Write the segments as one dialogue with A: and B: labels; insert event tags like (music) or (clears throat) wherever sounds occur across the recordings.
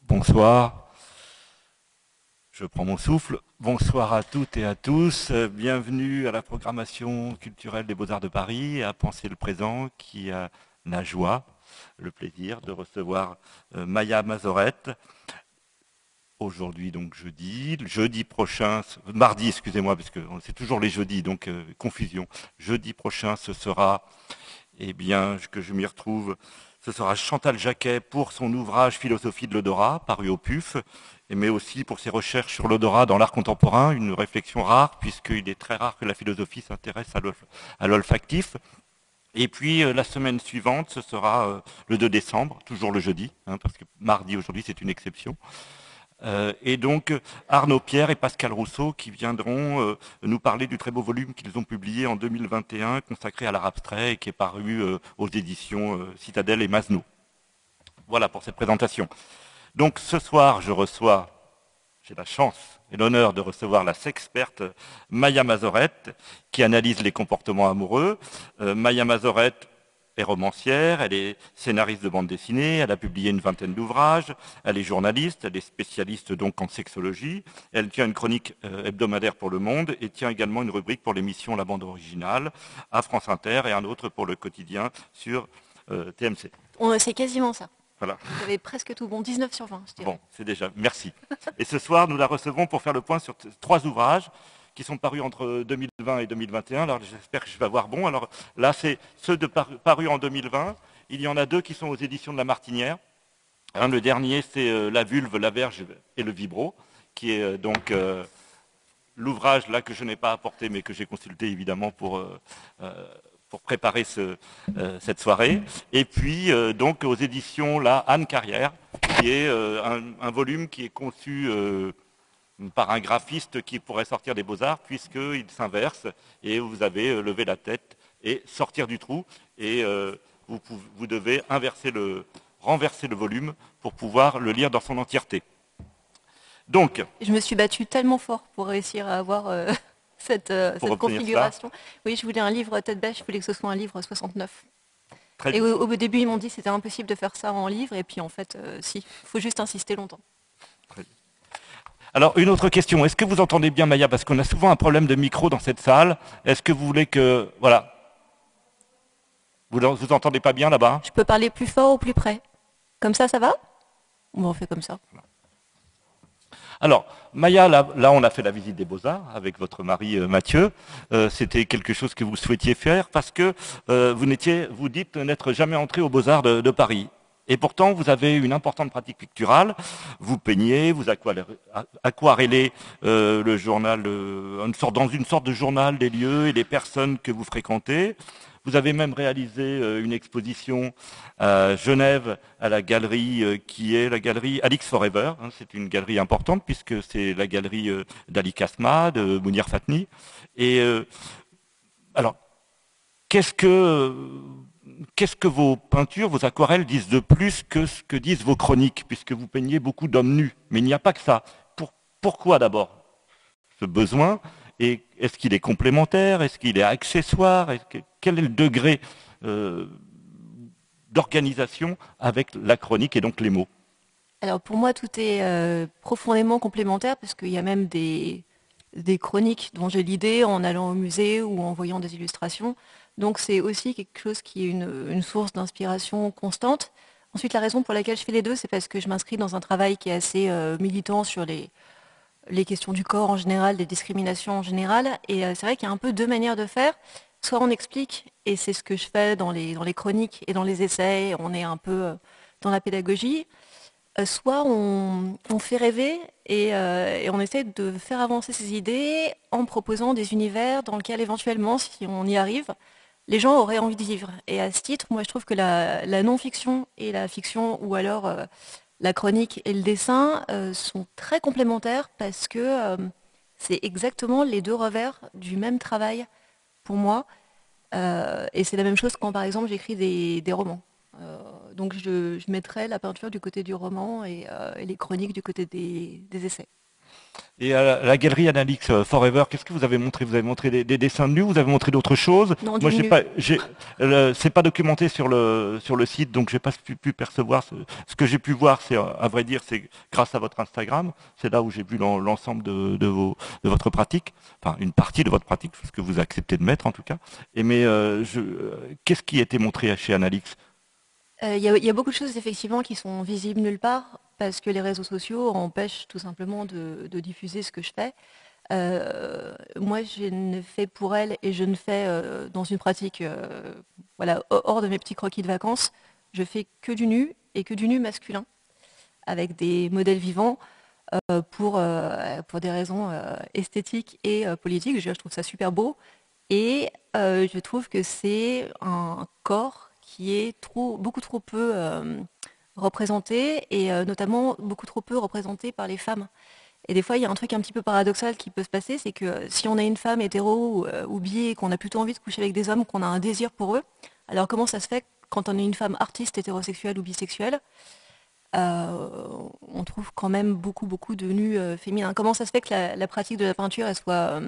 A: Bonsoir. Je prends mon souffle. Bonsoir à toutes et à tous. Bienvenue à la programmation culturelle des Beaux-Arts de Paris, à Penser le présent, qui a la joie, le plaisir de recevoir euh, Maya Mazorette. Aujourd'hui, donc jeudi, jeudi prochain, mardi, excusez-moi, parce que c'est toujours les jeudis, donc euh, confusion. Jeudi prochain, ce sera, eh bien, que je m'y retrouve, ce sera Chantal Jacquet pour son ouvrage Philosophie de l'odorat, paru au PUF, mais aussi pour ses recherches sur l'odorat dans l'art contemporain, une réflexion rare, puisqu'il est très rare que la philosophie s'intéresse à l'olfactif. Et puis euh, la semaine suivante, ce sera euh, le 2 décembre, toujours le jeudi, hein, parce que mardi aujourd'hui c'est une exception. Euh, et donc Arnaud Pierre et Pascal Rousseau qui viendront nous parler du très beau volume qu'ils ont publié en 2021 consacré à l'art abstrait et qui est paru aux éditions Citadelle et Masno. Voilà pour cette présentation. Donc ce soir, je reçois, j'ai la chance et l'honneur de recevoir la sexperte Maya Mazorette, qui analyse les comportements amoureux. Euh, Maya Mazorette est romancière, elle est scénariste de bande dessinée, elle a publié une vingtaine d'ouvrages, elle est journaliste, elle est spécialiste donc en sexologie, elle tient une chronique euh, hebdomadaire pour Le Monde et tient également une rubrique pour l'émission La bande originale à France Inter et un autre pour le quotidien sur euh, TMC.
B: C'est quasiment ça.
A: Voilà.
B: Vous avez presque tout bon, 19 sur 20, je
A: Bon, c'est déjà, merci. Et ce soir, nous la recevons pour faire le point sur trois ouvrages qui sont parus entre 2020 et 2021. Alors j'espère que je vais avoir bon. Alors là, c'est ceux parus en 2020. Il y en a deux qui sont aux éditions de La Martinière. le dernier, c'est euh, La vulve, la verge et le vibro, qui est euh, donc euh, l'ouvrage là que je n'ai pas apporté, mais que j'ai consulté évidemment pour pour préparer ce, cette soirée. Et puis, donc, aux éditions là, Anne Carrière, qui est un, volume qui est conçu par un graphiste qui pourrait sortir des beaux-arts, puisqu'il s'inverse, et vous avez levé la tête et sortir du trou, et vous, vous, devez inverser le, renverser le volume pour pouvoir le lire dans son entièreté. Donc,
B: je me suis battue tellement fort pour réussir à avoir (laughs) cette, euh, configuration. Oui, je voulais un livre tête bêche, je voulais que ce soit un livre 69. et au, début, ils m'ont dit que c'était impossible de faire ça en livre, et puis en fait, euh, si, il faut juste insister longtemps.
A: Alors, une autre question. Est-ce que vous entendez bien, Maya Parce qu'on a souvent un problème de micro dans cette salle. Est-ce que vous voulez que... Voilà. Vous vous entendez pas bien là-bas?
B: Je peux parler plus fort ou plus près? Comme ça, ça va? Bon, on fait comme ça.
A: Alors, Maya, là, on a fait la visite des Beaux-Arts avec votre mari euh, Mathieu. Euh, c'était quelque chose que vous souhaitiez faire parce que euh, vous, vous dites n'être jamais entré aux Beaux-Arts de, Paris. Et pourtant, vous avez une importante pratique picturale. Vous peignez, vous aquarellez le journal, dans une sorte de journal des lieux et des personnes que vous fréquentez. Vous avez même réalisé euh, une exposition à Genève à la galerie euh, qui est la galerie Alix Forever. Hein. C'est une galerie importante puisque c'est la galerie euh, d'Ali Kasma, de Mounir Fatni. Et alors, qu'est-ce que qu'est-ce que vos peintures, vos aquarelles disent de plus que ce que disent vos chroniques, puisque vous peignez beaucoup d'hommes nus. Mais il n'y a pas que ça. pourquoi d'abord ce besoin? Et est-ce qu'il est complémentaire? Est-ce qu'il est accessoire? Quel est le degré euh, d'organisation avec la chronique et donc les mots?
B: Alors pour moi, tout est euh, profondément complémentaire parce qu'il y a même des, des chroniques dont j'ai l'idée en allant au musée ou en voyant des illustrations. Donc c'est aussi quelque chose qui est une, source d'inspiration constante. Ensuite, la raison pour laquelle je fais les deux, c'est parce que je m'inscris dans un travail qui est assez euh, militant sur les, questions du corps en général, des discriminations en général. Et c'est vrai qu'il y a un peu deux manières de faire soit on explique, et c'est ce que je fais dans les, dans les chroniques et dans les essais, on est un peu euh, dans la pédagogie, euh, soit on, fait rêver euh, et, on essaie de faire avancer ces idées en proposant des univers dans lesquels éventuellement, si on y arrive, les gens auraient envie de vivre. Et à ce titre, moi je trouve que la, non-fiction et la fiction, ou alors la chronique et le dessin, sont très complémentaires parce que c'est exactement les deux revers du même travail pour moi. Euh, et c'est la même chose quand, par exemple, j'écris des, romans. Euh, donc, je, mettrai la peinture du côté du roman et, euh, les chroniques du côté des, essais.
A: Et à la, galerie Analix euh, Forever, qu'est-ce que vous avez montré? Vous avez montré des, dessins de nus, vous avez montré d'autres choses?
B: Non, Moi,
A: j'ai pas, c'est pas documenté sur le sur le site, donc j'ai pas pu, percevoir. Ce, que j'ai pu voir, c'est à vrai dire, c'est grâce à votre Instagram. C'est là où j'ai vu l'ensemble de, vos de votre pratique, enfin une partie de votre pratique, ce que vous acceptez de mettre en tout cas. Et mais euh, qu'est-ce qui a été montré chez Analix
B: euh, il y, a beaucoup de choses effectivement qui sont visibles nulle part parce que les réseaux sociaux empêchent tout simplement de, diffuser ce que je fais. Euh, moi, je ne fais pour elle et je ne fais euh, dans une pratique voilà, hors de mes petits croquis de vacances, je fais que du nu et que du nu masculin avec des modèles vivants pour, pour des raisons esthétiques et politiques. Je trouve ça super beau et je trouve que c'est un corps qui est beaucoup trop peu euh, représenté et euh, notamment beaucoup trop peu représenté par les femmes. Et des fois, il y a un truc un petit peu paradoxal qui peut se passer, c'est que si on est une femme hétéro ou, bi et qu'on a plutôt envie de coucher avec des hommes, qu'on a un désir pour eux, alors comment ça se fait quand on est une femme artiste hétérosexuelle ou bisexuelle euh, on trouve quand même beaucoup beaucoup de nus féminins. Comment ça se fait que la, pratique de la peinture soit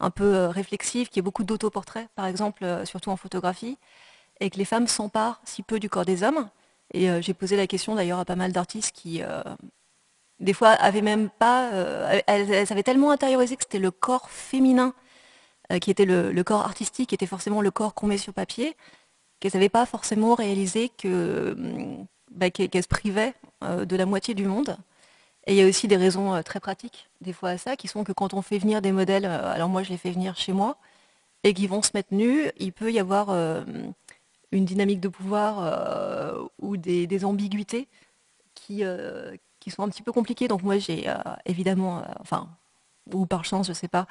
B: un peu réflexive, qu'il y ait beaucoup d'autoportraits, par exemple, surtout en photographie, et que les femmes s'emparent si peu du corps des hommes. Et euh, j'ai posé la question d'ailleurs à pas mal d'artistes qui, euh, des fois, avaient même pas. Euh, elles, avaient tellement intériorisé que c'était le corps féminin qui était le, corps artistique, qui était forcément le corps qu'on met sur papier, qu'elles n'avaient pas forcément réalisé que, bah, qu'elles se privaient de la moitié du monde. Et il y a aussi des raisons très pratiques, des fois à ça, qui sont que quand on fait venir des modèles, alors moi je les fais venir chez moi, et qui vont se mettre nus, il peut y avoir une dynamique de pouvoir euh, ou des, ambiguïtés qui, euh, qui sont un petit peu compliquées. Donc moi j'ai euh, évidemment, enfin, ou par chance, je ne sais pas,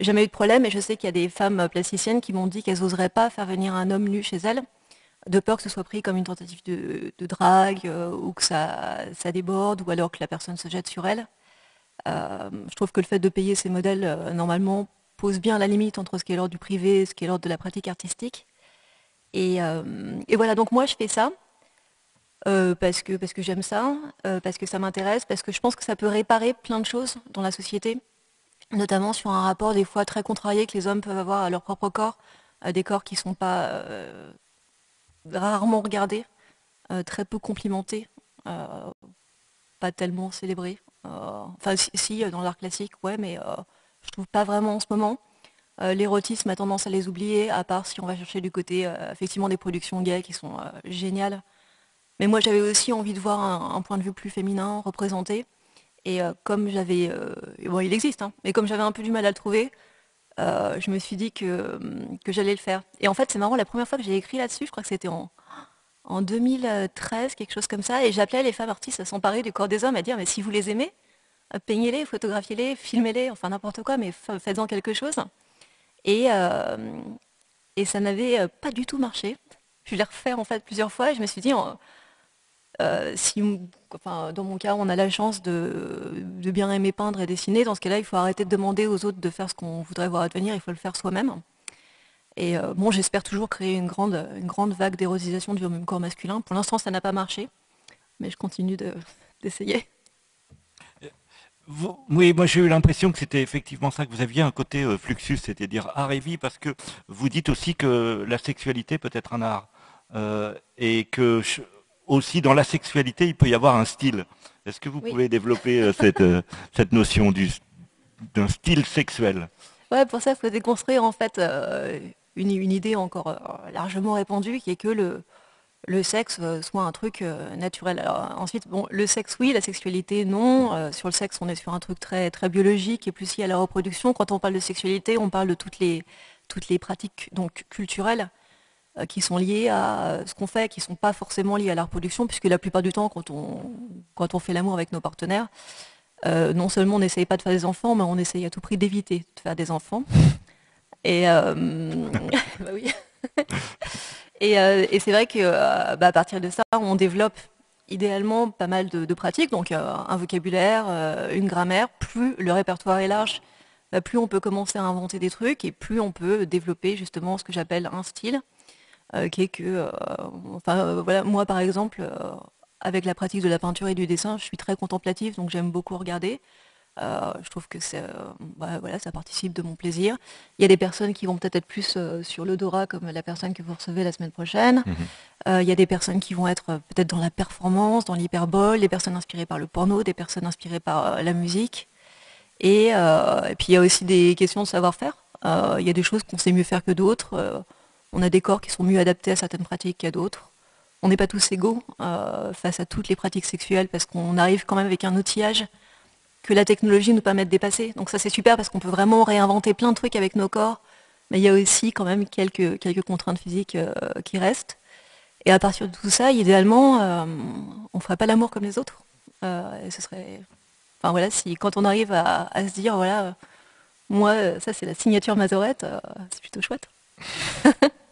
B: jamais eu de problème, et je sais qu'il y a des femmes plasticiennes qui m'ont dit qu'elles n'oseraient pas faire venir un homme nu chez elles, de peur que ce soit pris comme une tentative de, drague, ou que ça, ça, déborde, ou alors que la personne se jette sur elle. je trouve que le fait de payer ces modèles, normalement, pose bien la limite entre ce qui est l'ordre du privé et ce qui est l'ordre de la pratique artistique. Euh, et, voilà, donc moi je fais ça. Euh, parce que, parce que j'aime ça, euh, parce que ça m'intéresse, parce que je pense que ça peut réparer plein de choses dans la société, notamment sur un rapport des fois très contrarié que les hommes peuvent avoir à leur propre corps, à des corps qui ne sont pas rarement regardés, très peu complimentés, pas tellement célébrés. enfin si, dans l'art classique, ouais, mais je trouve pas vraiment en ce moment. Euh, l'érotisme a tendance à les oublier, à part si on va chercher du côté euh, effectivement des productions gays qui sont euh, géniales. Mais moi j'avais aussi envie de voir un, point de vue plus féminin représenté. Et comme j'avais, bon il existe, hein, mais comme j'avais un peu du mal à le trouver, je me suis dit que, que j'allais le faire. Et en fait c'est marrant, la première fois que j'ai écrit là-dessus, je crois que c'était en, en 2013, quelque chose comme ça, et j'appelais les femmes artistes à s'emparer du corps des hommes, à dire mais si vous les aimez, peignez-les, photographiez-les, filmez-les, enfin n'importe quoi, mais faites-en quelque chose. Et, euh, et ça n'avait euh, pas du tout marché. Je l'ai refait en fait plusieurs fois et je me suis dit, euh, si, dans mon cas, on a la chance de, bien aimer peindre et dessiner, dans ce cas-là, il faut arrêter de demander aux autres de faire ce qu'on voudrait voir advenir, il faut le faire soi-même. Et bon, j'espère toujours créer une grande, vague d'érotisation du corps masculin. Pour l'instant, ça n'a pas marché, mais je continue (laughs) d'essayer
A: oui, moi j'ai eu l'impression que c'était effectivement ça, que vous aviez un côté euh, fluxus, c'est-à-dire art et vie, parce que vous dites aussi que la sexualité peut être un art, euh, et que aussi dans la sexualité il peut y avoir un style. Est-ce que vous pouvez développer euh, cette, (laughs) cette notion d'un style sexuel?
B: Ouais, pour ça il faut déconstruire en fait une, une, idée encore largement répandue, qui est que le, le sexe euh, soit un truc euh, naturel. ensuite, bon, le sexe, oui, la sexualité, non. Euh, sur le sexe, on est sur un truc très, biologique et plus lié à la reproduction. Quand on parle de sexualité, on parle de toutes les, pratiques donc, culturelles qui sont liées à ce qu'on fait, qui ne sont pas forcément liées à la reproduction, puisque la plupart du temps, quand on, quand on fait l'amour avec nos partenaires, non seulement on n'essaye pas de faire des enfants, mais on essaye à tout prix d'éviter de faire des enfants. Et (laughs) bah oui. Euh, et, c'est vrai qu'à euh, bah, partir de ça, on développe idéalement pas mal de, pratiques, donc euh, un vocabulaire, une grammaire. Plus le répertoire est large, bah, plus on peut commencer à inventer des trucs et plus on peut développer justement ce que j'appelle un style, que, enfin voilà, moi par exemple, avec la pratique de la peinture et du dessin, je suis très contemplative, donc j'aime beaucoup regarder. Je trouve que bah, voilà, ça participe de mon plaisir. Il y a des personnes qui vont peut-être être plus sur l'odorat, comme la personne que vous recevez la semaine prochaine. Mhm. il y a des personnes qui vont être peut-être dans la performance, dans l'hyperbole, des personnes inspirées par le porno, des personnes inspirées par la musique. Et, et, puis il y a aussi des questions de savoir-faire. il y a des choses qu'on sait mieux faire que d'autres. on a des corps qui sont mieux adaptés à certaines pratiques qu'à d'autres on n'est pas tous égaux euh, face à toutes les pratiques sexuelles parce qu'on arrive quand même avec un outillage que la technologie nous permet de dépasser. Donc ça c'est super parce qu'on peut vraiment réinventer plein de trucs avec nos corps, mais il y a aussi quand même quelques, contraintes physiques euh, qui restent. Et à partir de tout ça, idéalement, euh, on ne ferait pas l'amour comme les autres. et ce serait. Enfin voilà, si quand on arrive à, se dire voilà, moi ça c'est la signature Mazorette, c'est plutôt chouette. (laughs)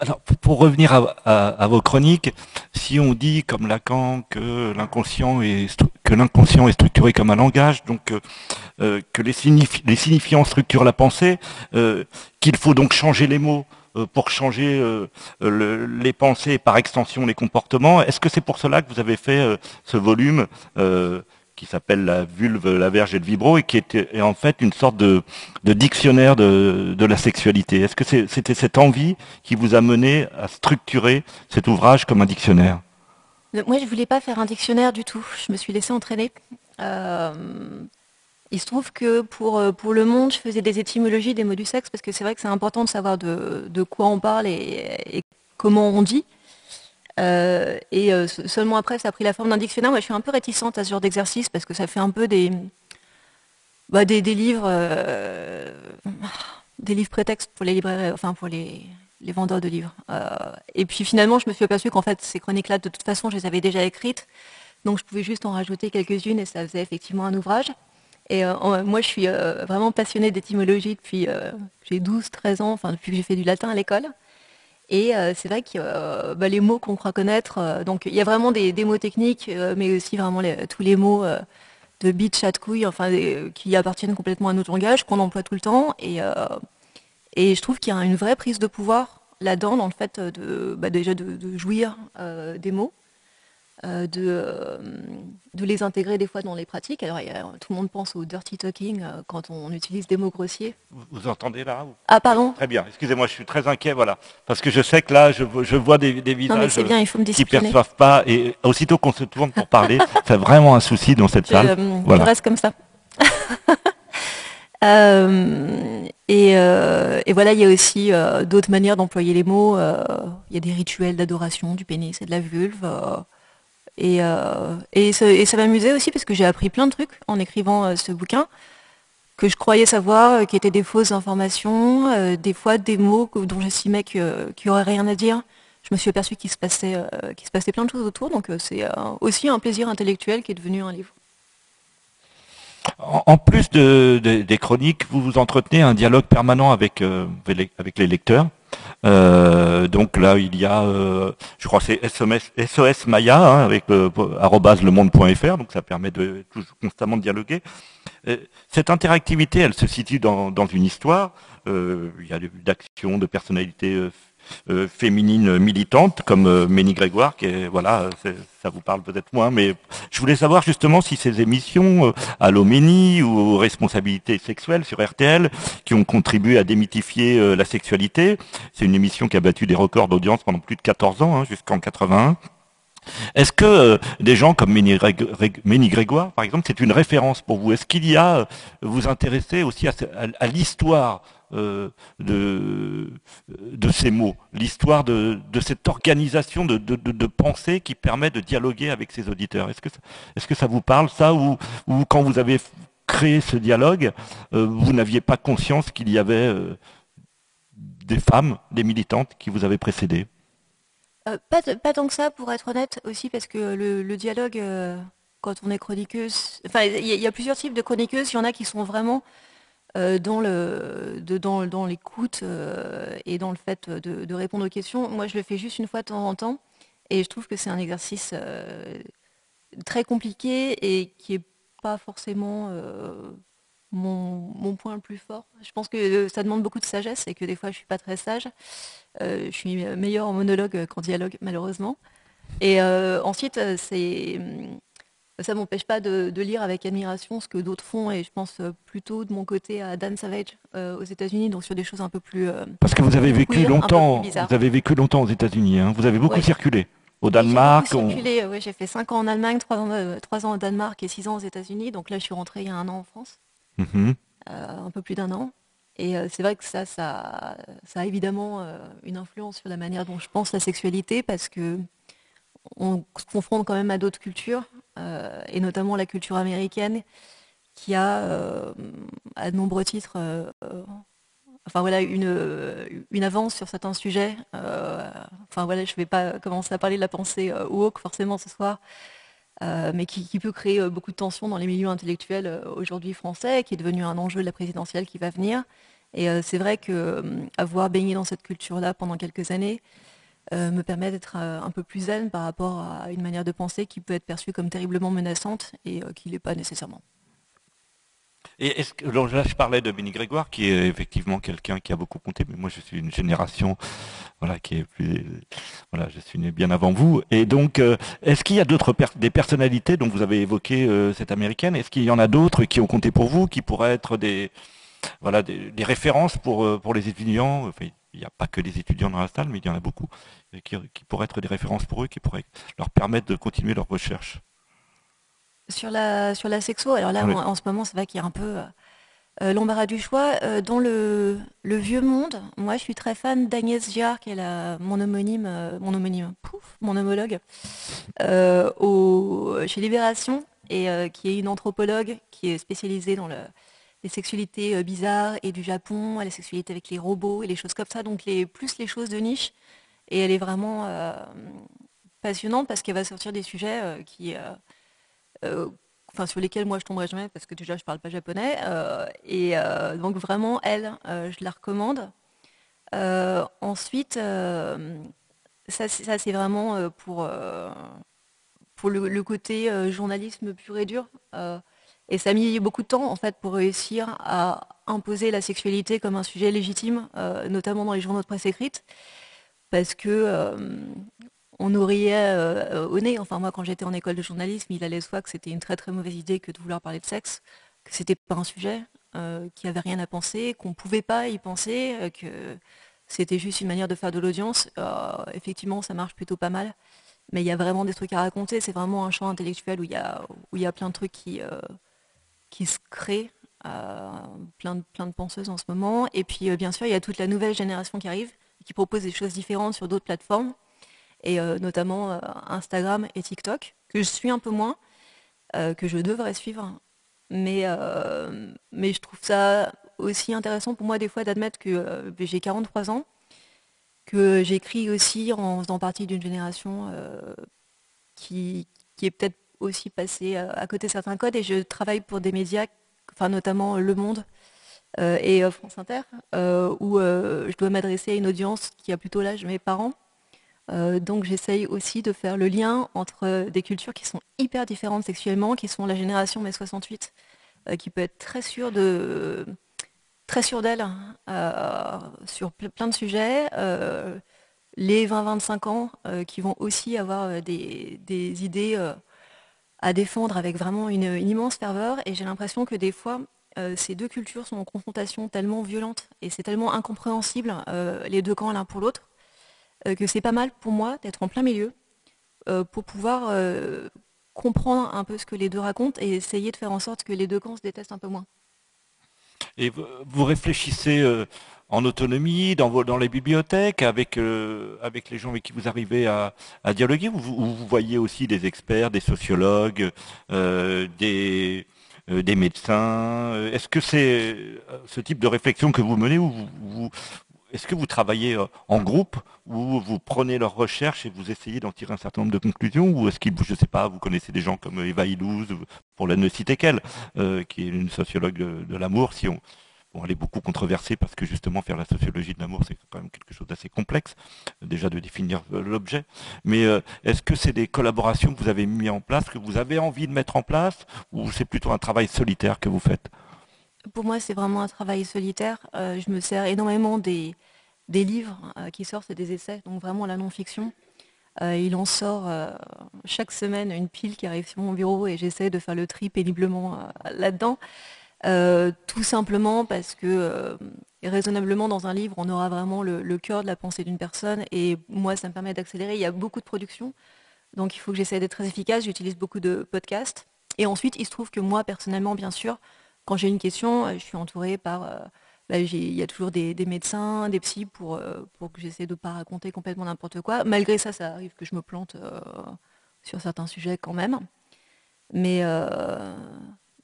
A: Alors, pour revenir à, vos chroniques, si on dit comme Lacan que l'inconscient est que l'inconscient est structuré comme un langage, donc euh, euh, que les, signifiants structurent la pensée, euh, qu'il faut donc changer les mots pour changer les pensées et par extension les comportements. Est-ce que c'est pour cela que vous avez fait ce volume qui s'appelle la vulve, la verge et le vibro, et qui est, en fait une sorte de, dictionnaire de, la sexualité. Est-ce que c'était cette envie qui vous a mené à structurer cet ouvrage comme un dictionnaire?
B: Moi, je voulais pas faire un dictionnaire du tout. Je me suis laissée entraîner. Euh, il se trouve que pour, pour le monde, je faisais des étymologies des mots du sexe, parce que c'est vrai que c'est important de savoir de, quoi on parle et comment on dit. Euh, et euh, seulement après, ça a pris la forme d'un dictionnaire. Moi, je suis un peu réticente à ce genre d'exercice parce que ça fait un peu des, bah, livres, euh, des livres prétextes pour les libraires, enfin pour les, vendeurs de livres. et puis finalement, je me suis aperçue qu'en fait, ces chroniques-là, de toute façon, je les avais déjà écrites. Donc je pouvais juste en rajouter quelques-unes et ça faisait effectivement un ouvrage. Et moi, je suis vraiment passionnée d'étymologie depuis j'ai 12-13 ans, enfin depuis que j'ai fait du latin à l'école. Et euh, c'est vrai que euh, bah, les mots qu'on croit connaître, euh, donc il y a vraiment des, mots techniques, mais aussi vraiment tous les mots de bite, chat, couille, enfin, qui appartiennent complètement à notre langage, qu'on emploie tout le temps. Et, et je trouve qu'il y a une vraie prise de pouvoir là-dedans, dans le fait de, bah, déjà de jouir des mots, de, euh, de, les intégrer des fois dans les pratiques. Alors, tout le monde pense au dirty talking euh, quand on utilise des mots grossiers.
A: Vous, entendez là
B: Ah, pardon?
A: Très bien, excusez-moi, je suis très inquiet, voilà. Parce que je sais que là, je, je vois des, visages
B: bien, il faut me
A: qui ne perçoivent pas. Et aussitôt qu'on se tourne pour parler, (laughs) c'est vraiment un souci dans cette salle.
B: voilà. Je reste comme ça. (laughs) et, et, voilà, il y a aussi d'autres manières d'employer les mots. Il y a des rituels d'adoration du pénis et de la vulve. Et, euh, et, ça, m'amusait aussi parce que j'ai appris plein de trucs en écrivant euh, ce bouquin que je croyais savoir, euh, qui étaient des fausses informations, des fois des mots dont j'estimais qu'il n'y aurait rien à dire. Je me suis aperçu qu'il se, passait, se passait plein de choses autour, donc c'est aussi un plaisir intellectuel qui est devenu un livre.
A: En, plus des chroniques, vous vous entretenez un dialogue permanent avec, avec les lecteurs. Euh, donc là, il y a, euh, je crois, c'est SOS, Maya hein, avec euh, @lemonde.fr, donc ça permet de constamment de dialoguer. cette interactivité, elle se situe dans, dans une histoire. il y a d'actions, de personnalités féminine militante comme euh, Ménie Grégoire, qui est, voilà, ça vous parle peut-être moins, mais je voulais savoir justement si ces émissions, euh, à l'Oménie ou aux responsabilités sexuelles sur RTL, qui ont contribué à démythifier la sexualité, c'est une émission qui a battu des records d'audience pendant plus de 14 ans, hein, jusqu'en 81. Est-ce que des gens comme Ménie Grégoire, par exemple, c'est une référence pour vous? Est-ce qu'il y a, vous intéressez aussi à l'histoire euh, de, de ces mots, l'histoire de, cette organisation de, de, pensée qui permet de dialoguer avec ses auditeurs. Est-ce que, est que ça vous parle, ça, ou, ou quand vous avez créé ce dialogue, euh, vous n'aviez pas conscience qu'il y avait euh, des femmes, des militantes qui vous avaient précédé?
B: Pas, pas, tant que ça, pour être honnête, aussi parce que le, dialogue, quand on est chroniqueuse, enfin, il y, a plusieurs types de chroniqueuses, il y en a qui sont vraiment euh, dans, le, dans, l'écoute euh, et dans le fait de, répondre aux questions. Moi, je le fais juste une fois de temps en temps et je trouve que c'est un exercice euh, très compliqué et qui n'est pas forcément mon, point le plus fort. Je pense que ça demande beaucoup de sagesse et que des fois, je suis pas très sage. je suis meilleure en monologue qu'en dialogue, malheureusement. Et ensuite, c'est ça m'empêche pas de, lire avec admiration ce que d'autres font et je pense plutôt de mon côté à Dan Savage aux États-Unis, donc sur des choses un peu plus.
A: Parce que vous avez vécu longtemps, vous avez vécu longtemps aux États-Unis, hein. vous avez beaucoup circulé. Au Danemark
B: J'ai fait 5 ans en Allemagne, 3 ans, ans, au Danemark et 6 ans aux États-Unis. Donc là, je suis rentrée il y a un an en France, mm-hmm. un peu plus d'un an. Et c'est vrai que ça, ça, ça a évidemment une influence sur la manière dont je pense la sexualité parce que on se confronte quand même à d'autres cultures, euh, et notamment la culture américaine, qui a, euh, à de nombreux titres, euh, enfin voilà, une, avance sur certains sujets. enfin voilà, je ne vais pas commencer à parler de la pensée woke forcément ce soir, mais qui, peut créer beaucoup de tensions dans les milieux intellectuels aujourd'hui français, qui est devenu un enjeu de la présidentielle qui va venir. Et c'est vrai qu'avoir baigné dans cette culture-là pendant quelques années, euh, me permet d'être euh, un peu plus zen par rapport à une manière de penser qui peut être perçue comme terriblement menaçante et euh, qui ne l'est pas nécessairement.
A: Et là, je parlais de Benny Grégoire, qui est effectivement quelqu'un qui a beaucoup compté, mais moi, je suis une génération, voilà, qui est plus, voilà, je suis né bien avant vous. Et donc, est-ce qu'il y a d'autres des personnalités dont vous avez évoqué cette américaine? Est-ce qu'il y en a d'autres qui ont compté pour vous, qui pourraient être des, voilà, des, références pour pour les étudiants? Il n'y a pas que les étudiants dans la salle, mais il y en a beaucoup qui, pourraient être des références pour eux, qui pourraient leur permettre de continuer leur recherche.
B: Sur la, sur la sexo, alors là, en, ce moment, c'est vrai qu'il y a un peu euh, euh, l'embarras du choix. Euh, dans le, le, vieux monde, moi, je suis très fan d'Agnès Giard, qui est la, mon homonyme, mon homonyme, pouf, mon homologue, au, chez Libération, et qui est une anthropologue qui est spécialisée dans le, les sexualités euh, bizarres et du Japon, la sexualité avec les robots et les choses comme ça, donc plus les choses de niche. Et elle est vraiment euh, passionnante parce qu'elle va sortir des sujets euh, qui, sur lesquels moi je tomberai jamais parce que déjà je parle pas japonais. et donc vraiment, elle, je la recommande. ensuite, ça, ça c'est vraiment pour, pour le, le côté journalisme pur et dur. Et ça a mis beaucoup de temps en fait pour réussir à imposer la sexualité comme un sujet légitime, euh, notamment dans les journaux de presse écrite, parce que euh, on euh, au nez. Enfin moi, quand j'étais en école de journalisme, il allait soi que c'était une très très mauvaise idée que de vouloir parler de sexe, que c'était pas un sujet, qu'il n'y avait rien à penser, qu'on ne pouvait pas y penser, que c'était juste une manière de faire de l'audience. effectivement, ça marche plutôt pas mal. Mais il y a vraiment des trucs à raconter. C'est vraiment un champ intellectuel où il y où il y a plein de trucs qui, qui se crée, euh, plein, de, plein de penseuses en ce moment. Et puis, euh, bien sûr, il y a toute la nouvelle génération qui arrive, qui propose des choses différentes sur d'autres plateformes, et euh, notamment Instagram et TikTok, que je suis un peu moins, que je devrais suivre. Mais, mais je trouve ça aussi intéressant pour moi des fois d'admettre que j'ai 43 ans, que j'écris aussi en faisant partie d'une génération qui, qui, est peut-être aussi passer euh, à côté certains codes et je travaille pour des médias, enfin notamment Le Monde euh, et euh, France Inter, où je dois m'adresser à une audience qui a plutôt l'âge de mes parents. donc j'essaye aussi de faire le lien entre des cultures qui sont hyper différentes sexuellement, qui sont la génération mai 68, qui peut être très sûre de très sûre d'elle sur plein de sujets. les 20-25 ans qui vont aussi avoir des, des idées à défendre avec vraiment une, immense ferveur. Et j'ai l'impression que des fois, euh, ces deux cultures sont en confrontation tellement violente et c'est tellement incompréhensible, euh, les deux camps l'un pour l'autre, euh, que c'est pas mal pour moi d'être en plein milieu pour pouvoir comprendre un peu ce que les deux racontent et essayer de faire en sorte que les deux camps se détestent un peu moins.
A: Et vous réfléchissez en autonomie, dans, les bibliothèques, avec, euh, avec les gens avec qui vous arrivez à, dialoguer, ou vous, voyez aussi des experts, des sociologues, euh, des, euh, des médecins Est-ce que c'est ce type de réflexion que vous menez, ou est-ce que vous travaillez en groupe, ou vous prenez leurs recherches et vous essayez d'en tirer un certain nombre de conclusions, ou est-ce que, je ne sais pas, vous connaissez des gens comme Eva Illouz, pour la ne citer qu'elle, qui est une sociologue de, de l'amour, si on elle est beaucoup controversée parce que justement faire la sociologie de l'amour, c'est quand même quelque chose d'assez complexe, déjà de définir euh, l'objet. Mais euh, est-ce que c'est des collaborations que vous avez mis en place, que vous avez envie de mettre en place, ou c'est plutôt un travail solitaire que vous faites?
B: Pour moi, c'est vraiment un travail solitaire. Euh, je me sers énormément des, des livres qui sortent, et des essais, donc vraiment la non-fiction. il en sort chaque semaine une pile qui arrive sur mon bureau et j'essaie de faire le tri péniblement là-dedans. Tout simplement parce que raisonnablement dans un livre, on aura vraiment le, cœur de la pensée d'une personne et moi, ça me permet d'accélérer. Il y a beaucoup de production, donc il faut que j'essaie d'être très efficace. J'utilise beaucoup de podcasts. Et ensuite, il se trouve que moi, personnellement, bien sûr, quand j'ai une question, euh, je suis entourée par... Euh, bah, il y a toujours des, médecins, des psys pour, euh, pour que j'essaie de ne pas raconter complètement n'importe quoi. Malgré ça, ça arrive que je me plante sur certains sujets quand même. Mais,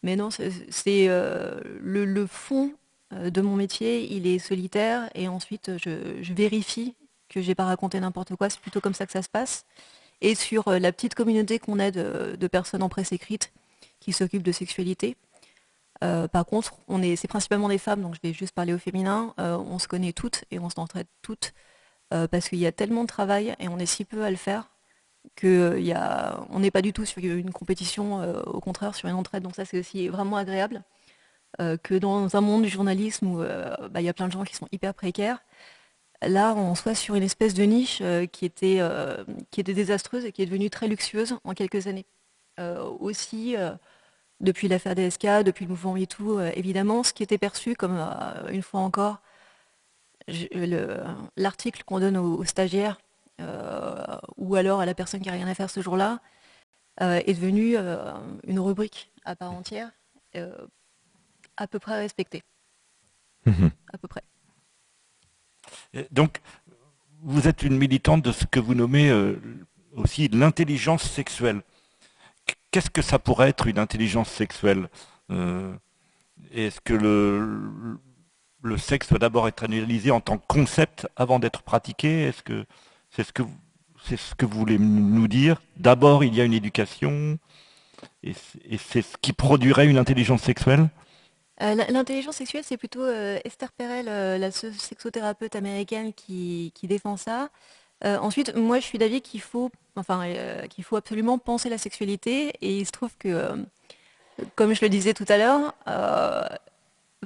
B: mais non, c'est le, fond de mon métier, il est solitaire et ensuite je, vérifie que je n'ai pas raconté n'importe quoi. C'est plutôt comme ça que ça se passe. Et sur la petite communauté qu'on a de, personnes en presse écrite qui s'occupent de sexualité, euh, par contre, on est, c'est principalement des femmes, donc je vais juste parler au féminin. Euh, on se connaît toutes et on s'entraide toutes euh, parce qu'il y a tellement de travail et on est si peu à le faire qu'on n'est pas du tout sur une compétition, au contraire sur une entraide. Donc ça, c'est aussi vraiment agréable que dans un monde du journalisme où bah, il y a plein de gens qui sont hyper précaires, là, on soit sur une espèce de niche qui, était, désastreuse et qui est devenue très luxueuse en quelques années. aussi depuis l'affaire DSK, depuis le mouvement MeToo, euh, évidemment, ce qui était perçu comme, euh, une fois encore, l'article qu'on donne aux, stagiaires euh, ou alors à la personne qui n'a rien à faire ce jour-là est devenu une rubrique à part entière, à peu près respectée.
A: Mhm.
B: À peu près.
A: Donc, vous êtes une militante de ce que vous nommez aussi l'intelligence sexuelle qu'est-ce que ça pourrait être une intelligence sexuelle euh, Est-ce que le, le, sexe doit d'abord être analysé en tant que concept avant d'être pratiqué? Est-ce que c'est ce que vous, voulez nous dire D'abord, il y a une éducation, et, c'est ce qui produirait une intelligence sexuelle
B: euh, L'intelligence sexuelle, c'est plutôt euh, Esther Perel, la sexothérapeute américaine, qui, défend ça. ensuite, moi, je suis d'avis qu'il faut euh, qu'il faut absolument penser la sexualité. Et il se trouve que, euh, comme je le disais tout à l'heure, euh,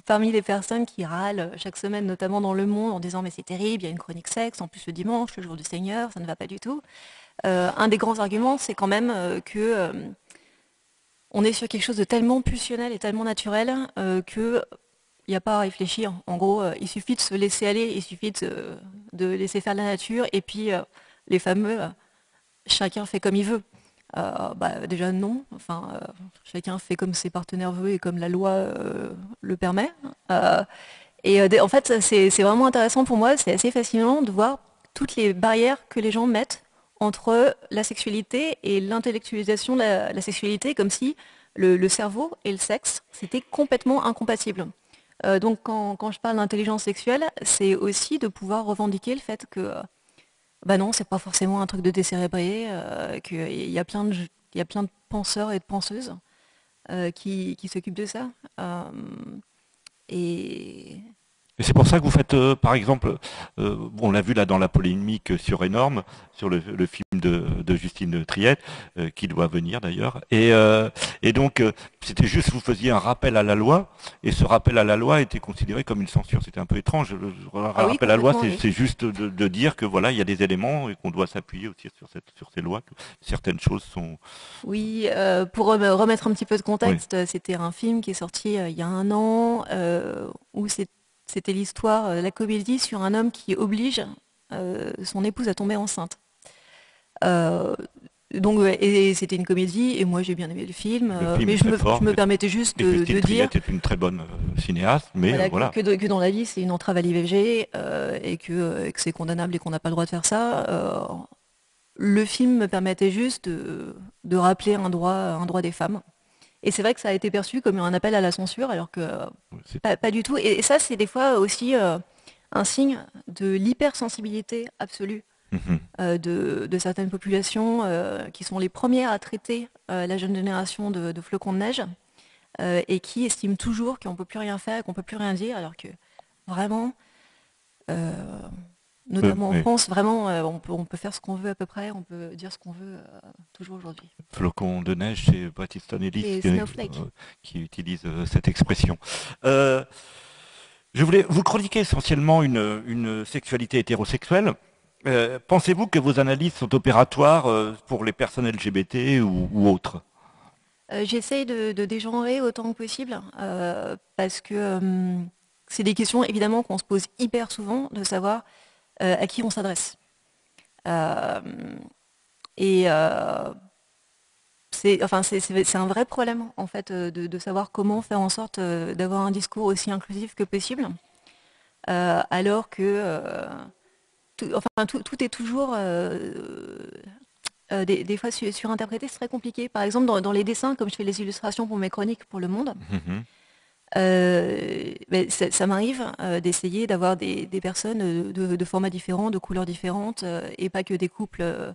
B: parmi les personnes qui râlent chaque semaine, notamment dans Le Monde, en disant mais c'est terrible, il y a une chronique sexe, en plus le dimanche, le jour du Seigneur, ça ne va pas du tout. un des grands arguments, c'est quand même que on est sur quelque chose de tellement pulsionnel et tellement naturel que il n'y a pas à réfléchir. En gros, il suffit de se laisser aller, il suffit de laisser faire la nature, et puis les fameux chacun fait comme il veut. Euh, bah, déjà non, enfin, euh, chacun fait comme ses partenaires veulent et comme la loi euh, le permet. et en fait, c'est vraiment intéressant pour moi, c'est assez fascinant de voir toutes les barrières que les gens mettent entre la sexualité et l'intellectualisation de la, sexualité, comme si le, cerveau et le sexe, c'était complètement incompatible. donc quand, quand, je parle d'intelligence sexuelle, c'est aussi de pouvoir revendiquer le fait que bah non, c'est pas forcément un truc de décérébré, euh, qu'il y a plein de il y a plein de penseurs et de penseuses euh, qui, s'occupent de ça. Euh, et
A: c'est pour ça que vous faites, euh, par exemple, euh, on l'a vu là dans la polémique sur Énorme, sur le, film de, Justine Triette, euh, qui doit venir d'ailleurs. Et, et, donc, c'était juste, vous faisiez un rappel à la loi, et ce rappel à la loi était considéré comme une censure. C'était un peu étrange. Le
B: ah
A: rappel à la loi, c'est juste de, dire que voilà, il y a des éléments et qu'on doit s'appuyer aussi sur, cette, sur ces lois, que certaines choses sont.
B: Oui, pour remettre un petit peu de contexte, c'était un film qui est sorti il y a un an, où c'est c'était l'histoire, euh, la comédie sur un homme qui oblige euh, son épouse à tomber enceinte. Euh, donc, et, c'était une comédie, et moi j'ai bien aimé le film, mais je me, permettais juste de, de dire.
A: était une très bonne cinéaste, mais voilà.
B: Que, que, dans la vie c'est une entrave à l'IVG et que, c'est condamnable et qu'on n'a pas le droit de faire ça. le film me permettait juste de, de, rappeler un droit, un droit des femmes. Et c'est vrai que ça a été perçu comme un appel à la censure, alors que pas, du tout. Et, ça, c'est des fois aussi euh, un signe de l'hypersensibilité absolue mhm. euh, de, certaines populations euh, qui sont les premières à traiter la jeune génération de, flocons de neige et qui estiment toujours qu'on ne peut plus rien faire, qu'on ne peut plus rien dire, alors que vraiment, Notamment en France, vraiment, euh, on, peut, on, peut, faire ce qu'on veut à peu près, on peut dire ce qu'on veut euh, toujours aujourd'hui.
A: Flocon de neige, c'est Baptiste Ellis qui, euh, qui, utilise cette expression. je voulais vous chroniquer essentiellement une, une, sexualité hétérosexuelle. Pensez-vous que vos analyses sont opératoires pour les personnes LGBT ou, autres?
B: J'essaye de, de, dégenrer autant que possible parce que c'est des questions évidemment qu'on se pose hyper souvent de savoir à qui on s'adresse. et c'est enfin, un vrai problème en fait euh, de, savoir comment faire en sorte euh, d'avoir un discours aussi inclusif que possible, euh, alors que tout, enfin, tout, est toujours des, fois surinterprété, c'est très compliqué. Par exemple, dans, les dessins, comme je fais les illustrations pour mes chroniques pour Le Monde, mm-hmm. ben, ça, m'arrive d'essayer d'avoir des, personnes de, formats différents, de couleurs différentes, et pas que des couples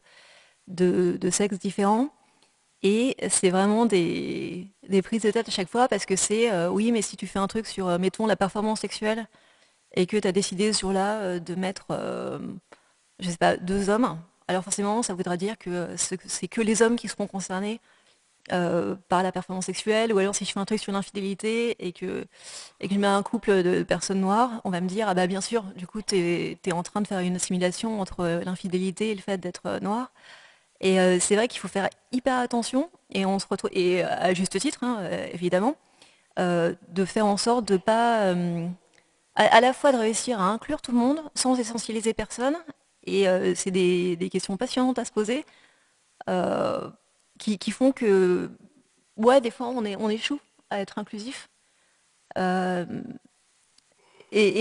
B: de, de sexes différents. Et c'est vraiment des, prises de tête à chaque fois parce que c'est euh, oui, mais si tu fais un truc sur, euh, mettons, la performance sexuelle et que tu as décidé sur là euh, de mettre, je sais pas, deux hommes, alors forcément, ça voudra dire que c'est que les hommes qui seront concernés par la performance sexuelle, ou alors si je fais un truc sur l'infidélité et que, et que je mets un couple de personnes noires, on va me dire, ah bah bien sûr, du coup, tu es, en train de faire une assimilation entre l'infidélité et le fait d'être noir. Et euh, c'est vrai qu'il faut faire hyper attention, et on se retrouve, et euh, à juste titre, hein, euh, évidemment, de faire en sorte de pas, à, la fois de réussir à inclure tout le monde sans essentialiser personne, et c'est des, questions passionnantes à se poser, qui, font que, ouais, des fois on, échoue à être inclusif. Et,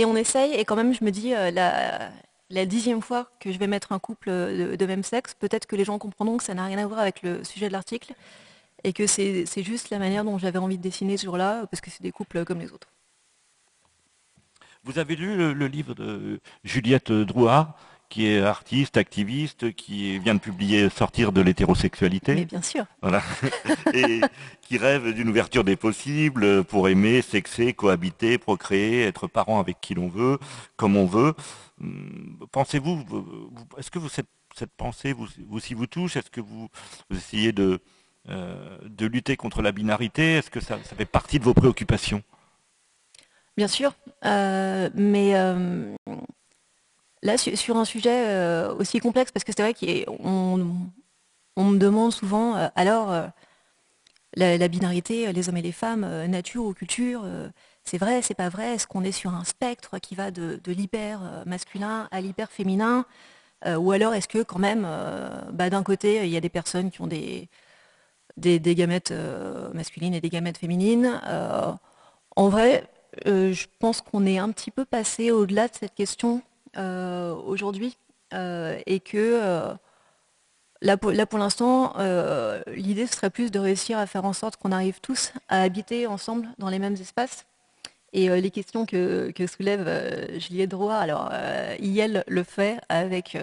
B: on essaye, et quand même, je me dis, la, la dixième fois que je vais mettre un couple de, même sexe, peut-être que les gens comprendront que ça n'a rien à voir avec le sujet de l'article et que c'est juste la manière dont j'avais envie de dessiner ce jour-là, parce que c'est des couples comme les autres.
A: Vous avez lu le, livre de Juliette Drouard, qui est artiste, activiste, qui vient de publier Sortir de l'hétérosexualité.
B: Mais bien sûr.
A: Voilà. (laughs) et qui rêve d'une ouverture des possibles pour aimer, sexer, cohabiter, procréer, être parent avec qui l'on veut, comme on veut. Hum, pensez-vous, est-ce que vous, cette, pensée vous, aussi vous touche Est-ce que vous, essayez de, euh, de lutter contre la binarité? Est-ce que ça, fait partie de vos préoccupations?
B: Bien sûr, euh, mais euh, là, sur, un sujet aussi complexe, parce que c'est vrai qu'on on me demande souvent, alors, la, binarité, les hommes et les femmes, nature ou culture, c'est vrai, c'est pas vrai? Est-ce qu'on est sur un spectre qui va de, l'hyper euh, masculin à l'hyper féminin euh, Ou alors est-ce que quand même, euh, bah, d'un côté, il y a des personnes qui ont des, des, gamètes masculines et des gamètes féminines En vrai, je pense qu'on est un petit peu passé au-delà de cette question aujourd'hui et que Là pour, l'instant, l'idée serait plus de réussir à faire en sorte qu'on arrive tous à habiter ensemble dans les mêmes espaces et euh, les questions que, soulève euh, Juliette Droit, alors euh, Yel le fait avec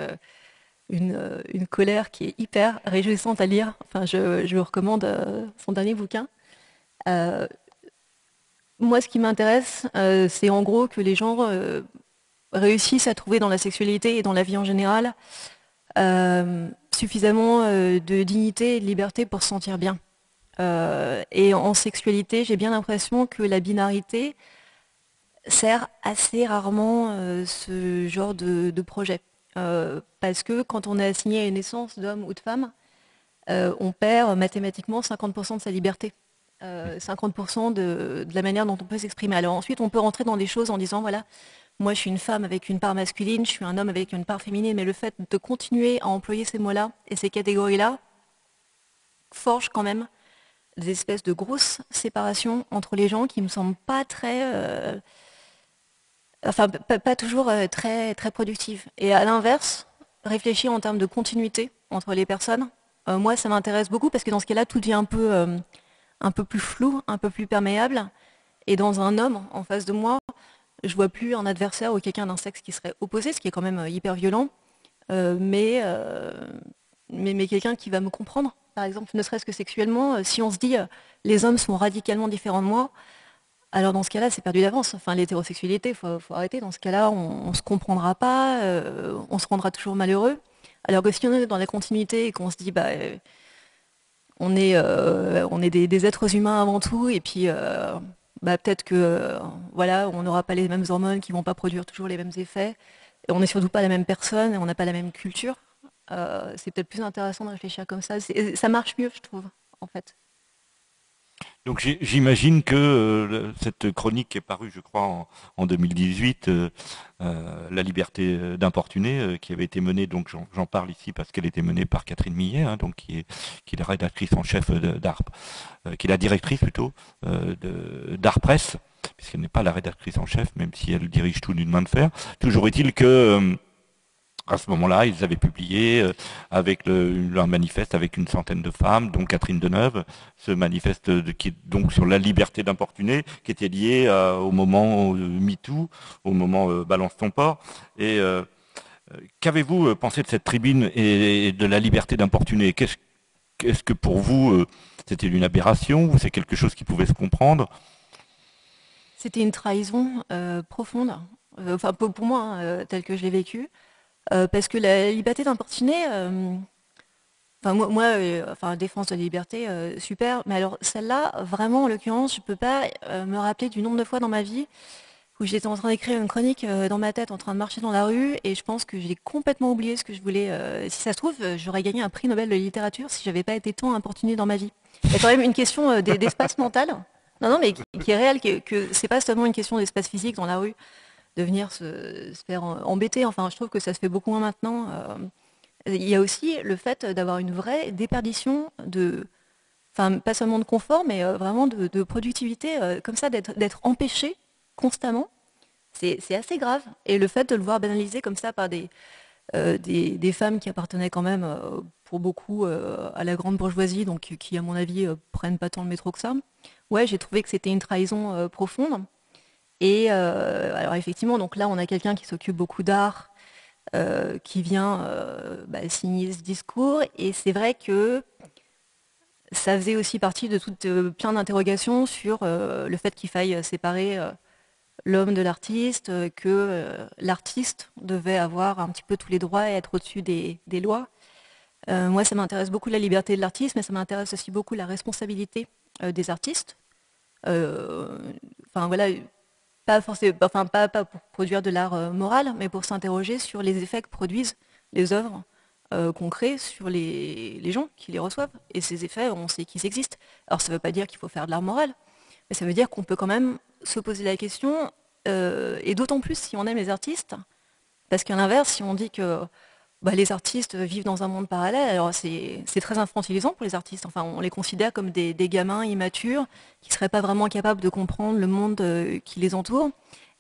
B: une, colère qui est hyper réjouissante à lire. Enfin, je, vous recommande son dernier bouquin. moi, ce qui m'intéresse, c'est en gros que les gens réussissent à trouver dans la sexualité et dans la vie en général suffisamment de dignité et de liberté pour se sentir bien. et en sexualité, j'ai bien l'impression que la binarité, sert assez rarement euh, ce genre de, projet. Euh, parce que quand on est assigné à une essence d'homme ou de femme, euh, on perd mathématiquement 50% de sa liberté. 50% de, la manière dont on peut s'exprimer. Alors ensuite, on peut rentrer dans des choses en disant, voilà, moi je suis une femme avec une part masculine, je suis un homme avec une part féminine, mais le fait de continuer à employer ces mots-là et ces catégories-là forge quand même des espèces de grosses séparations entre les gens qui ne me semblent pas très enfin pas, toujours euh, très, très productive. Et à l'inverse, réfléchir en termes de continuité entre les personnes, euh, moi ça m'intéresse beaucoup parce que dans ce cas-là, tout devient un peu, euh, un peu plus flou, un peu plus perméable. Et dans un homme en face de moi, je vois plus un adversaire ou quelqu'un d'un sexe qui serait opposé, ce qui est quand même hyper violent, mais, mais, mais quelqu'un qui va me comprendre, par exemple, ne serait-ce que sexuellement, si on se dit les hommes sont radicalement différents de moi, alors dans ce cas-là, c'est perdu d'avance. Enfin, l'hétérosexualité, il faut, arrêter. Dans ce cas-là, on ne se comprendra pas, euh, on se rendra toujours malheureux. Alors que si on est dans la continuité et qu'on se dit, bah, euh, euh, on est des, êtres humains avant tout, et puis bah, peut-être que voilà, on n'aura pas les mêmes hormones qui ne vont pas produire toujours les mêmes effets, on n'est surtout pas la même personne, et on n'a pas la même culture. c'est peut-être plus intéressant de réfléchir comme ça. Ça marche mieux, je trouve, en fait.
A: Donc j'imagine que euh, cette chronique qui est parue, je crois, en, 2018, euh, euh, La liberté d'importuner, qui avait été menée, donc j'en parle ici parce qu'elle était menée par Catherine Millet, hein, donc qui est, qui est la rédactrice en chef d'ARP, qui est la directrice plutôt d'Art Presse, puisqu'elle n'est pas la rédactrice en chef, même si elle dirige tout d'une main de fer. Toujours est-il que à ce moment-là, ils avaient publié euh, avec un manifeste avec une centaine de femmes, dont Catherine Deneuve, ce manifeste qui est donc sur la liberté d'importuner, qui était lié euh, au moment euh, MeToo, au moment Balance ton port. Et qu'avez-vous pensé de cette tribune et de la liberté d'importuner? Qu'est-ce que pour vous, c'était une aberration ou c'est quelque chose qui pouvait se comprendre?
B: C'était une trahison profonde, enfin pour moi, hein, tel que je l'ai vécu. Euh, parce que la liberté d'importuner, euh, enfin moi, euh, enfin défense de la liberté, super. Mais alors celle-là, vraiment en l'occurrence, je peux pas me rappeler du nombre de fois dans ma vie où j'étais en train d'écrire une chronique dans ma tête, en train de marcher dans la rue, et je pense que j'ai complètement oublié ce que je voulais. si ça se trouve, j'aurais gagné un prix Nobel de littérature si j'avais pas été tant importunée dans ma vie. Il y a quand même une question d'espace mental. Non, non, mais qui, est réelle, que, que c'est pas seulement une question d'espace physique dans la rue de venir se, faire embêter. Enfin, je trouve que ça se fait beaucoup moins maintenant. Euh, il y a aussi le fait d'avoir une vraie déperdition de, enfin, pas seulement de confort, mais euh, vraiment de, productivité, euh, comme ça, d'être empêché constamment. C'est assez grave. Et le fait de le voir banalisé comme ça par des, des, femmes qui appartenaient quand même pour beaucoup à la grande bourgeoisie, donc qui, à mon avis, prennent pas tant le métro que ça. Ouais, j'ai trouvé que c'était une trahison profonde. Et euh, alors effectivement, donc là, on a quelqu'un qui s'occupe beaucoup d'art, euh, qui vient euh, bah, signer ce discours. Et c'est vrai que ça faisait aussi partie de toutes plein d'interrogations sur le fait qu'il faille séparer l'homme de l'artiste, que l'artiste devait avoir un petit peu tous les droits et être au-dessus des, lois. moi, ça m'intéresse beaucoup la liberté de l'artiste, mais ça m'intéresse aussi beaucoup la responsabilité des artistes. Enfin voilà, pas, forcément, pas, pour produire de l'art euh, moral, mais pour s'interroger sur les effets que produisent les œuvres euh, qu'on crée sur les, les, gens qui les reçoivent. Et ces effets, on sait qu'ils existent. Alors ça ne veut pas dire qu'il faut faire de l'art moral, mais ça veut dire qu'on peut quand même se poser la question, euh, et d'autant plus si on aime les artistes, parce qu'à l'inverse, si on dit que bah, les artistes vivent dans un monde parallèle. Alors c'est très infantilisant pour les artistes. Enfin, on les considère comme des, gamins immatures qui ne seraient pas vraiment capables de comprendre le monde euh, qui les entoure.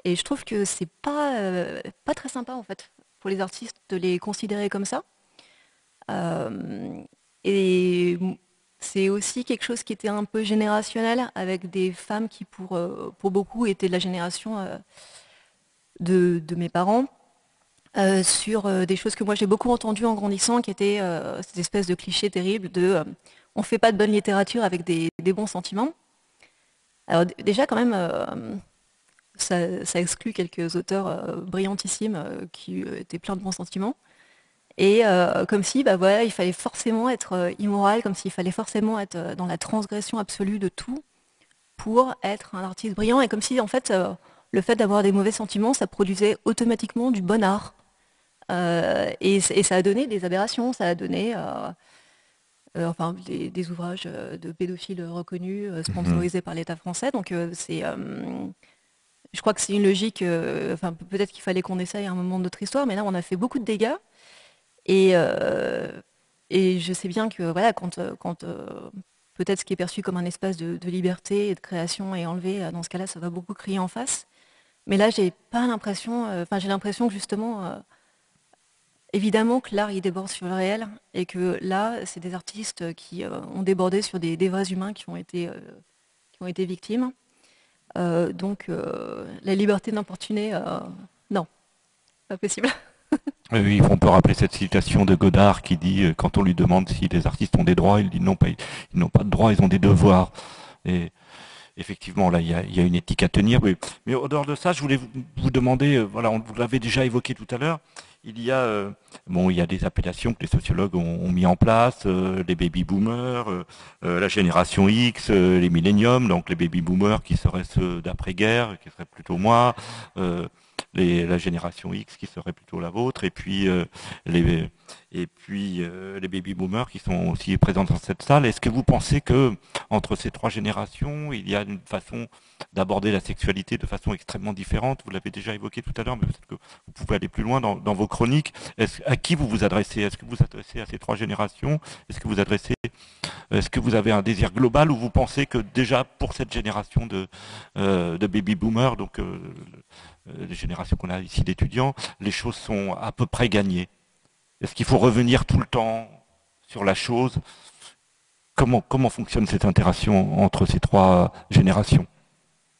B: Et je trouve que c'est pas, euh, pas très sympa en fait pour les artistes de les considérer comme ça. Euh, et c'est aussi quelque chose qui était un peu générationnel avec des femmes qui pour, beaucoup étaient de la génération de mes parents euh, sur euh, des choses que moi j'ai beaucoup entendues en grandissant, qui étaient euh, cette espèce de cliché terrible de on ne fait pas de bonne littérature avec des, bons sentiments. Alors déjà quand même, ça, exclut quelques auteurs brillantissimes qui étaient pleins de bons sentiments. Et comme si bah, voilà, il fallait forcément être immoral, comme s'il fallait forcément être dans la transgression absolue de tout pour être un artiste brillant, et comme si en fait le fait d'avoir des mauvais sentiments, ça produisait automatiquement du bon art. Euh, et, ça a donné des aberrations, ça a donné euh, euh, enfin, des, ouvrages de pédophiles reconnus, sponsorisés par l'État français. Donc c'est je crois que c'est une logique, enfin peut-être qu'il fallait qu'on essaye à un moment de notre histoire, mais là on a fait beaucoup de dégâts. Et, et je sais bien que voilà, quand, quand peut-être ce qui est perçu comme un espace de, liberté et de création est enlevé, dans ce cas-là, ça va beaucoup crier en face. Mais là, j'ai pas l'impression, enfin j'ai l'impression que justement, Évidemment que l'art, il déborde sur le réel et que là, c'est des artistes qui euh, ont débordé sur des, vrais humains qui ont été, euh, qui ont été victimes. Euh, donc, la liberté d'importuner, non, pas possible. (laughs)
A: oui, on peut rappeler cette citation de Godard qui dit, quand on lui demande si les artistes ont des droits, il dit non, ils n'ont pas de droits, ils ont des devoirs. Et effectivement, là, il y a, une éthique à tenir. Mais, mais, au dehors de ça, je voulais vous, demander, voilà, on, vous l'avez déjà évoqué tout à l'heure, il y a euh, bon, il y a des appellations que les sociologues ont, mis en place, euh, les baby boomers, euh, la génération X, les milléniums, donc les baby boomers qui seraient ceux d'après-guerre, qui seraient plutôt moi, la génération X qui serait plutôt la vôtre, et puis les et puis les baby boomers qui sont aussi présents dans cette salle. Est-ce que vous pensez que entre ces trois générations, il y a une façon d'aborder la sexualité de façon extrêmement différente? Vous l'avez déjà évoqué tout à l'heure, mais peut-être que vous pouvez aller plus loin dans, vos chroniques. à qui vous vous adressez? Est-ce que vous vous adressez à ces trois générations? Est-ce que vous adressez Est-ce que vous avez un désir global ou vous pensez que déjà pour cette génération de, euh, baby boomers, donc euh, les générations qu'on a ici d'étudiants, les choses sont à peu près gagnées? Est-ce qu'il faut revenir tout le temps sur la chose? Comment, comment fonctionne cette interaction entre ces trois générations?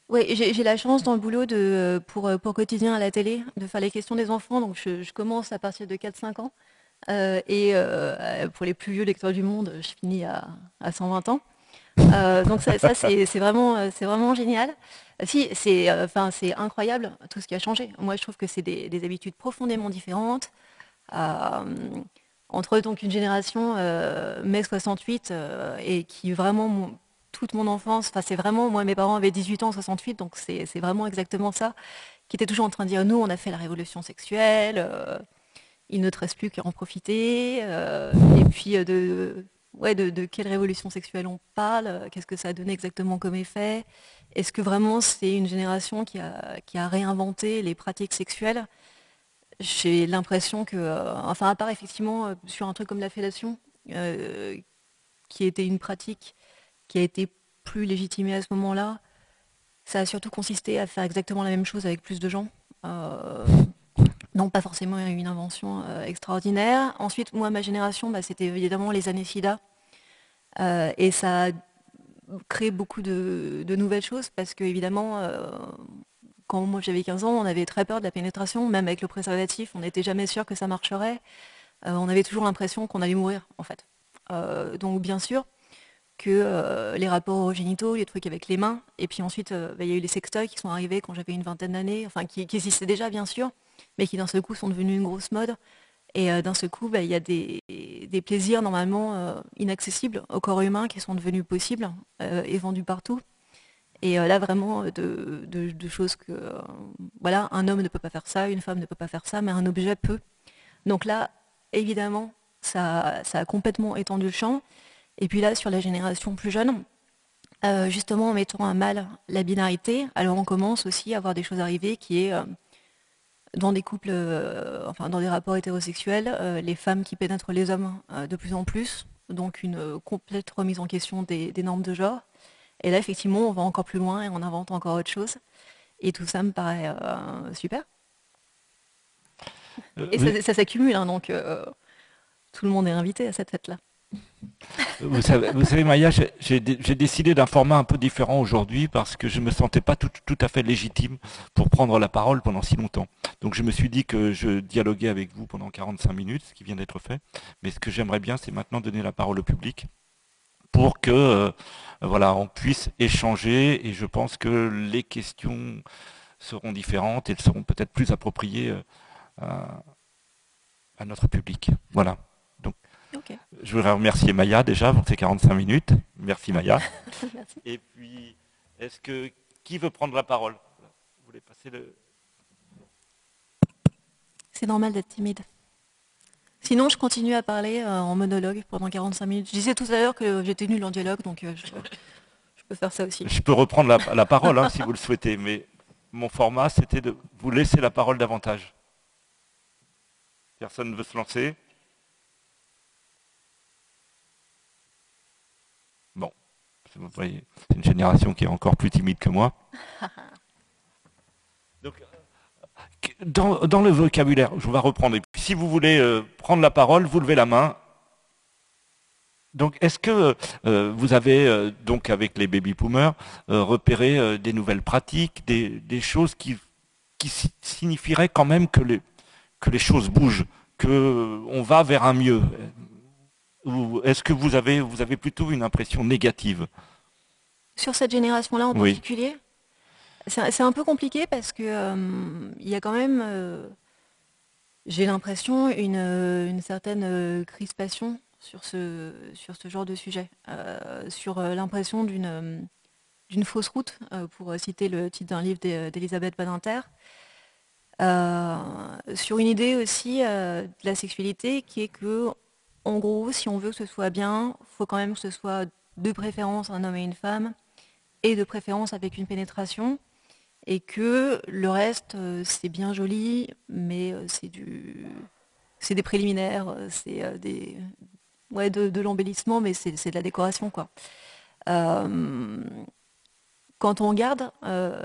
B: Oui, j'ai la chance dans le boulot de, pour, pour quotidien à la télé de faire les questions des enfants. Donc je, commence à partir de 4-5 ans. Euh, et euh, pour les plus vieux lecteurs du monde, je finis à, 120 ans. Euh, donc ça, c'est vraiment, vraiment génial. Si, c'est incroyable tout ce qui a changé. Moi, je trouve que c'est des, habitudes profondément différentes. Entre donc une génération mai 68 et qui vraiment toute mon enfance, enfin c'est vraiment, moi mes parents avaient 18 ans en 68, donc c'est vraiment exactement ça, qui était toujours en train de dire, nous on a fait la révolution sexuelle, euh, il ne te reste plus qu'à en profiter, euh, et puis euh, de, ouais, de, quelle révolution sexuelle on parle, qu'est-ce que ça a donné exactement comme effet, est-ce que vraiment c'est une génération qui a, qui a réinventé les pratiques sexuelles J'ai l'impression que, enfin à part effectivement sur un truc comme la fellation, qui était une pratique qui a été plus légitimé à ce moment-là. Ça a surtout consisté à faire exactement la même chose avec plus de gens. Euh, non, pas forcément une invention euh, extraordinaire. Ensuite, moi, ma génération, bah, c'était évidemment les années SIDA. Euh, et ça a créé beaucoup de, nouvelles choses parce que, évidemment, quand moi j'avais 15 ans, on avait très peur de la pénétration, même avec le préservatif, on n'était jamais sûr que ça marcherait. on avait toujours l'impression qu'on allait mourir, en fait. donc, bien sûr, que euh, les rapports génitaux, les trucs avec les mains. Et puis ensuite, euh, bah, il y a eu les sextoys qui sont arrivés quand j'avais une vingtaine d'années, enfin qui, existaient déjà bien sûr, mais qui d'un seul coup sont devenus une grosse mode. Et euh, d'un seul coup, bah, il y a des, plaisirs normalement inaccessibles au corps humain qui sont devenus possibles et vendus partout. Et là, vraiment, de, choses que, voilà, un homme ne peut pas faire ça, une femme ne peut pas faire ça, mais un objet peut. Donc là, évidemment, ça, ça a complètement étendu le champ. Et puis là, sur la génération plus jeune, euh, justement en mettant à mal la binarité, alors on commence aussi à voir des choses arriver qui est euh, dans des couples, euh, enfin dans des rapports hétérosexuels, les femmes qui pénètrent les hommes de plus en plus, donc une complète remise en question des, normes de genre. Et là, effectivement, on va encore plus loin et on invente encore autre chose. Et tout ça me paraît super. Et ça, s'accumule, hein, donc tout le monde est invité à cette fête-là.
A: Vous savez, Maya, j'ai décidé d'un format un peu différent aujourd'hui parce que je ne me sentais pas tout, à fait légitime pour prendre la parole pendant si longtemps. Donc je me suis dit que je dialoguais avec vous pendant 45 minutes, ce qui vient d'être fait. Mais ce que j'aimerais bien, c'est maintenant donner la parole au public pour que euh, voilà, on puisse échanger et je pense que les questions seront différentes et elles seront peut-être plus appropriées euh, à, à notre public. Voilà. Je voudrais remercier Maya déjà pour ces 45 minutes. Merci Maya. (laughs) Et puis, est-ce que qui veut prendre la parole? Vous voulez passer le...
B: C'est normal d'être timide. Sinon, je continue à parler euh, en monologue pendant 45 minutes. Je disais tout à l'heure que j'étais nulle en dialogue, donc euh, je, peux faire ça aussi.
A: Je peux reprendre la, parole hein, si vous le souhaitez, mais mon format, c'était de vous laisser la parole davantage. Personne ne veut se lancer c'est une génération qui est encore plus timide que moi. (laughs) dans, le vocabulaire, je vais reprendre. si vous voulez euh, prendre la parole, vous levez la main. Donc, est-ce que euh, vous avez, euh, donc avec les baby boomers, repéré des nouvelles pratiques, des, choses qui, qui, signifieraient quand même que les, que les choses bougent, qu'on va vers un mieux? Ou est-ce que vous avez, vous avez plutôt une impression négative?
B: Sur cette génération-là en particulier? C'est un peu compliqué parce que euh, y a quand même, euh, j'ai l'impression, une, certaine euh, crispation sur ce, sur ce genre de sujet, sur l'impression d'une d'une fausse route, pour citer le titre d'un livre d'Elisabeth Badinter. sur une idée aussi de la sexualité qui est que, en gros, si on veut que ce soit bien, il faut quand même que ce soit de préférence un homme et une femme, et de préférence avec une pénétration, et que le reste, c'est bien joli, mais c'est du c'est des préliminaires, c'est des ouais, de, l'embellissement, mais c'est de la décoration quoi. quand on regarde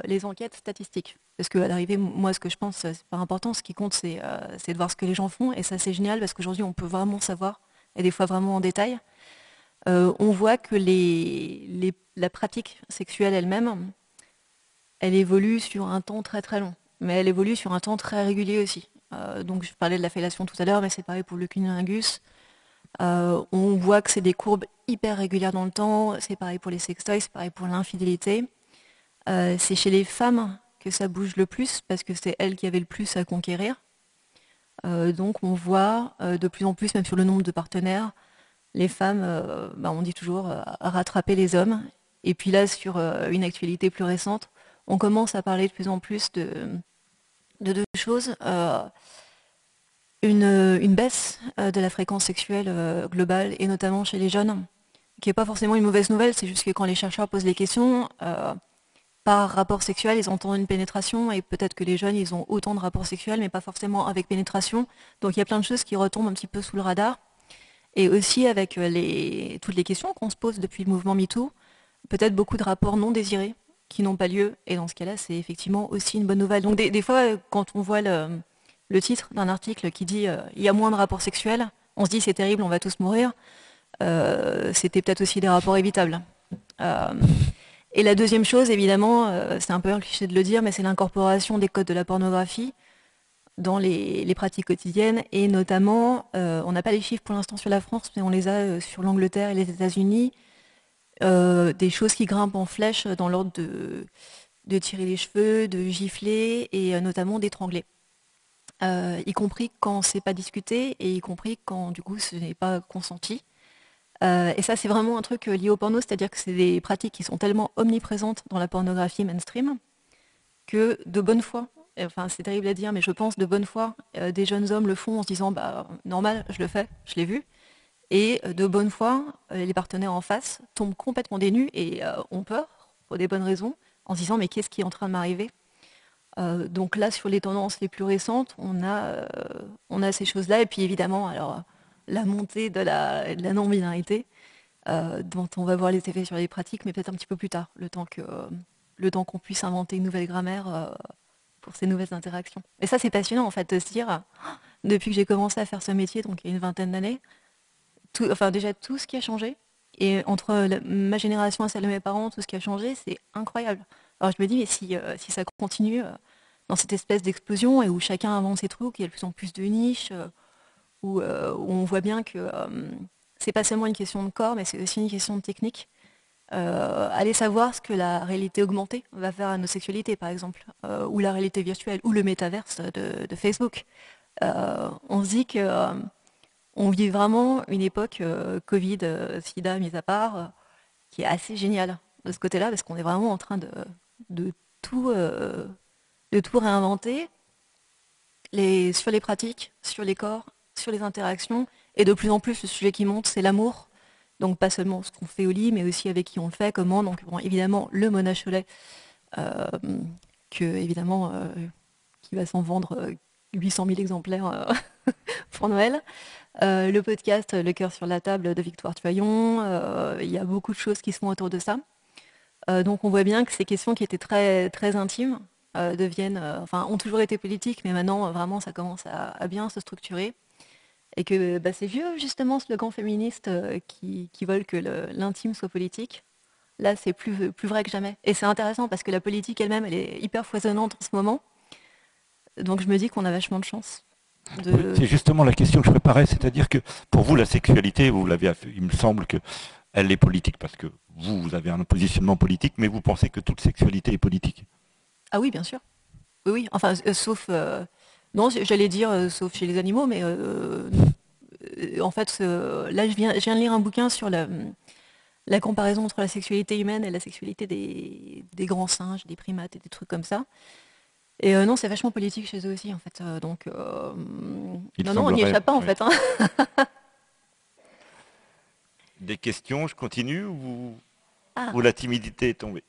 B: les enquêtes statistiques, parce qu'à l'arrivée, moi, ce que je pense, c'est pas important. Ce qui compte, c'est de voir ce que les gens font. Et ça, c'est génial parce qu'aujourd'hui, on peut vraiment savoir, et des fois vraiment en détail. on voit que la pratique sexuelle elle-même, elle évolue sur un temps très très long. Mais elle évolue sur un temps très régulier aussi. donc, je parlais de la fellation tout à l'heure, mais c'est pareil pour le cunnilingus. on voit que c'est des courbes hyper régulières dans le temps. C'est pareil pour les sextoys, c'est pareil pour l'infidélité. c'est chez les femmes que ça bouge le plus parce que c'est elle qui avait le plus à conquérir. Euh, donc on voit euh, de plus en plus, même sur le nombre de partenaires, les femmes, euh, bah, on dit toujours, rattraper les hommes. Et puis là, sur une actualité plus récente, on commence à parler de plus en plus de, deux choses. Une, baisse de la fréquence sexuelle globale, et notamment chez les jeunes, qui n'est pas forcément une mauvaise nouvelle, c'est juste que quand les chercheurs posent les questions, par rapport sexuel, ils entendent une pénétration et peut-être que les jeunes, ils ont autant de rapports sexuels, mais pas forcément avec pénétration. Donc il y a plein de choses qui retombent un petit peu sous le radar. Et aussi avec euh, toutes les questions qu'on se pose depuis le mouvement MeToo, peut-être beaucoup de rapports non désirés qui n'ont pas lieu. Et dans ce cas-là, c'est effectivement aussi une bonne nouvelle. Donc des, fois, quand on voit le, titre d'un article qui dit euh, il y a moins de rapports sexuels, on se dit c'est terrible, on va tous mourir. Euh, c'était peut-être aussi des rapports évitables. Et la deuxième chose, évidemment, euh, c'est un peu un cliché de le dire, mais c'est l'incorporation des codes de la pornographie dans les, pratiques quotidiennes. Et notamment, euh, on n'a pas les chiffres pour l'instant sur la France, mais on les a euh, sur l'Angleterre et les États-Unis. Des choses qui grimpent en flèche dans l'ordre de, tirer les cheveux, de gifler et notamment d'étrangler. y compris quand c'est pas discuté et y compris quand du coup ce n'est pas consenti. Euh, et ça, c'est vraiment un truc euh, lié au porno, c'est-à-dire que c'est des pratiques qui sont tellement omniprésentes dans la pornographie mainstream que de bonne foi, enfin c'est terrible à dire, mais je pense de bonne foi, euh, des jeunes hommes le font en se disant bah normal, je le fais, je l'ai vu. Et de bonne foi, les partenaires en face tombent complètement dénus et ont peur, pour des bonnes raisons, en se disant mais qu'est-ce qui est en train de m'arriver? Donc là, sur les tendances les plus récentes, on a, on a ces choses-là. Et puis évidemment, alors la montée de la, non-binarité, euh, dont on va voir les effets sur les pratiques, mais peut-être un petit peu plus tard, le temps qu'on puisse inventer une nouvelle grammaire euh, pour ces nouvelles interactions. Et ça, c'est passionnant en fait de se dire, depuis que j'ai commencé à faire ce métier, donc il y a une vingtaine d'années, enfin déjà tout ce qui a changé, et entre ma génération et celle de mes parents, tout ce qui a changé, c'est incroyable. Alors je me dis, mais si, euh, si ça continue dans cette espèce d'explosion et où chacun invente ses trucs, il y a de plus en plus de niches, euh, où, on voit bien que euh, c'est pas seulement une question de corps, mais c'est aussi une question de technique. Euh, aller savoir ce que la réalité augmentée va faire à nos sexualités, par exemple, ou la réalité virtuelle, ou le métaverse de, Facebook. on se dit que on vit vraiment une époque Covid, SIDA mis à part, qui est assez géniale de ce côté-là, parce qu'on est vraiment en train de, tout, réinventer sur les pratiques, sur les corps, sur les interactions. Et de plus en plus, le sujet qui monte, c'est l'amour. Donc pas seulement ce qu'on fait au lit, mais aussi avec qui on le fait, comment. Donc évidemment, le Mona Cholet, euh, euh, qui va s'en vendre 800 euh, 000 exemplaires (laughs) pour Noël. Le podcast Le cœur sur la table de Victoire Tuyon. Il y a beaucoup de choses qui se font autour de ça. donc on voit bien que ces questions qui étaient très, très intimes deviennent, enfin, ont toujours été politiques, mais maintenant, vraiment, ça commence à bien se structurer et que bah, c'est vieux justement slogan féministe euh, qui, qui veulent que l'intime soit politique. Là, c'est plus, plus vrai que jamais. Et c'est intéressant parce que la politique elle-même, elle est hyper foisonnante en ce moment. Donc je me dis qu'on a vachement de chance.
A: C'est justement la question que je préparais, c'est-à-dire que pour vous, la sexualité, vous l'avez, il me semble que elle est politique parce que vous, vous avez un positionnement politique, mais vous pensez que toute sexualité est politique.
B: Ah oui, bien sûr. Oui, oui. Enfin, euh, sauf euh, non, j'allais dire, euh, sauf chez les animaux, mais en fait, là, je viens, de lire un bouquin sur la, comparaison entre la sexualité humaine et la sexualité des, grands singes, des primates et des trucs comme ça. Et non, c'est vachement politique chez eux aussi, en fait. donc, non, non, on n'y échappe pas, en fait. Hein. (laughs)
A: Des questions, je continue ou,
B: ah.
A: ou la timidité est tombée?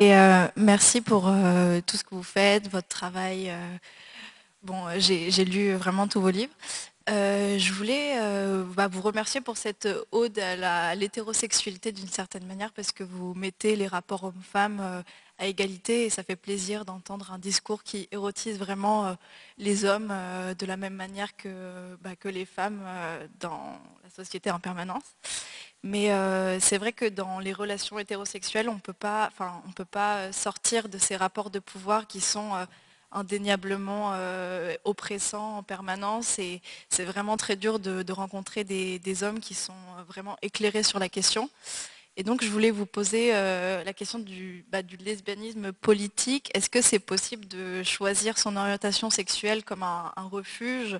C: Et euh, merci pour euh, tout ce que vous faites, votre travail. Euh. bon, j'ai lu vraiment tous vos livres. Je voulais bah, vous remercier pour cette ode à l'hétérosexualité d'une certaine manière parce que vous mettez les rapports hommes-femmes à égalité et ça fait plaisir d'entendre un discours qui érotise vraiment les hommes de la même manière que, bah, les femmes dans la société en permanence. Mais euh, c'est vrai que dans les relations hétérosexuelles, on ne peut pas euh, sortir de ces rapports de pouvoir qui sont euh, indéniablement oppressants en permanence. Et c'est vraiment très dur de, rencontrer des, hommes qui sont vraiment éclairés sur la question. Et donc je voulais vous poser la question du, bah, du lesbianisme politique. Est-ce que c'est possible de choisir son orientation sexuelle comme un, refuge,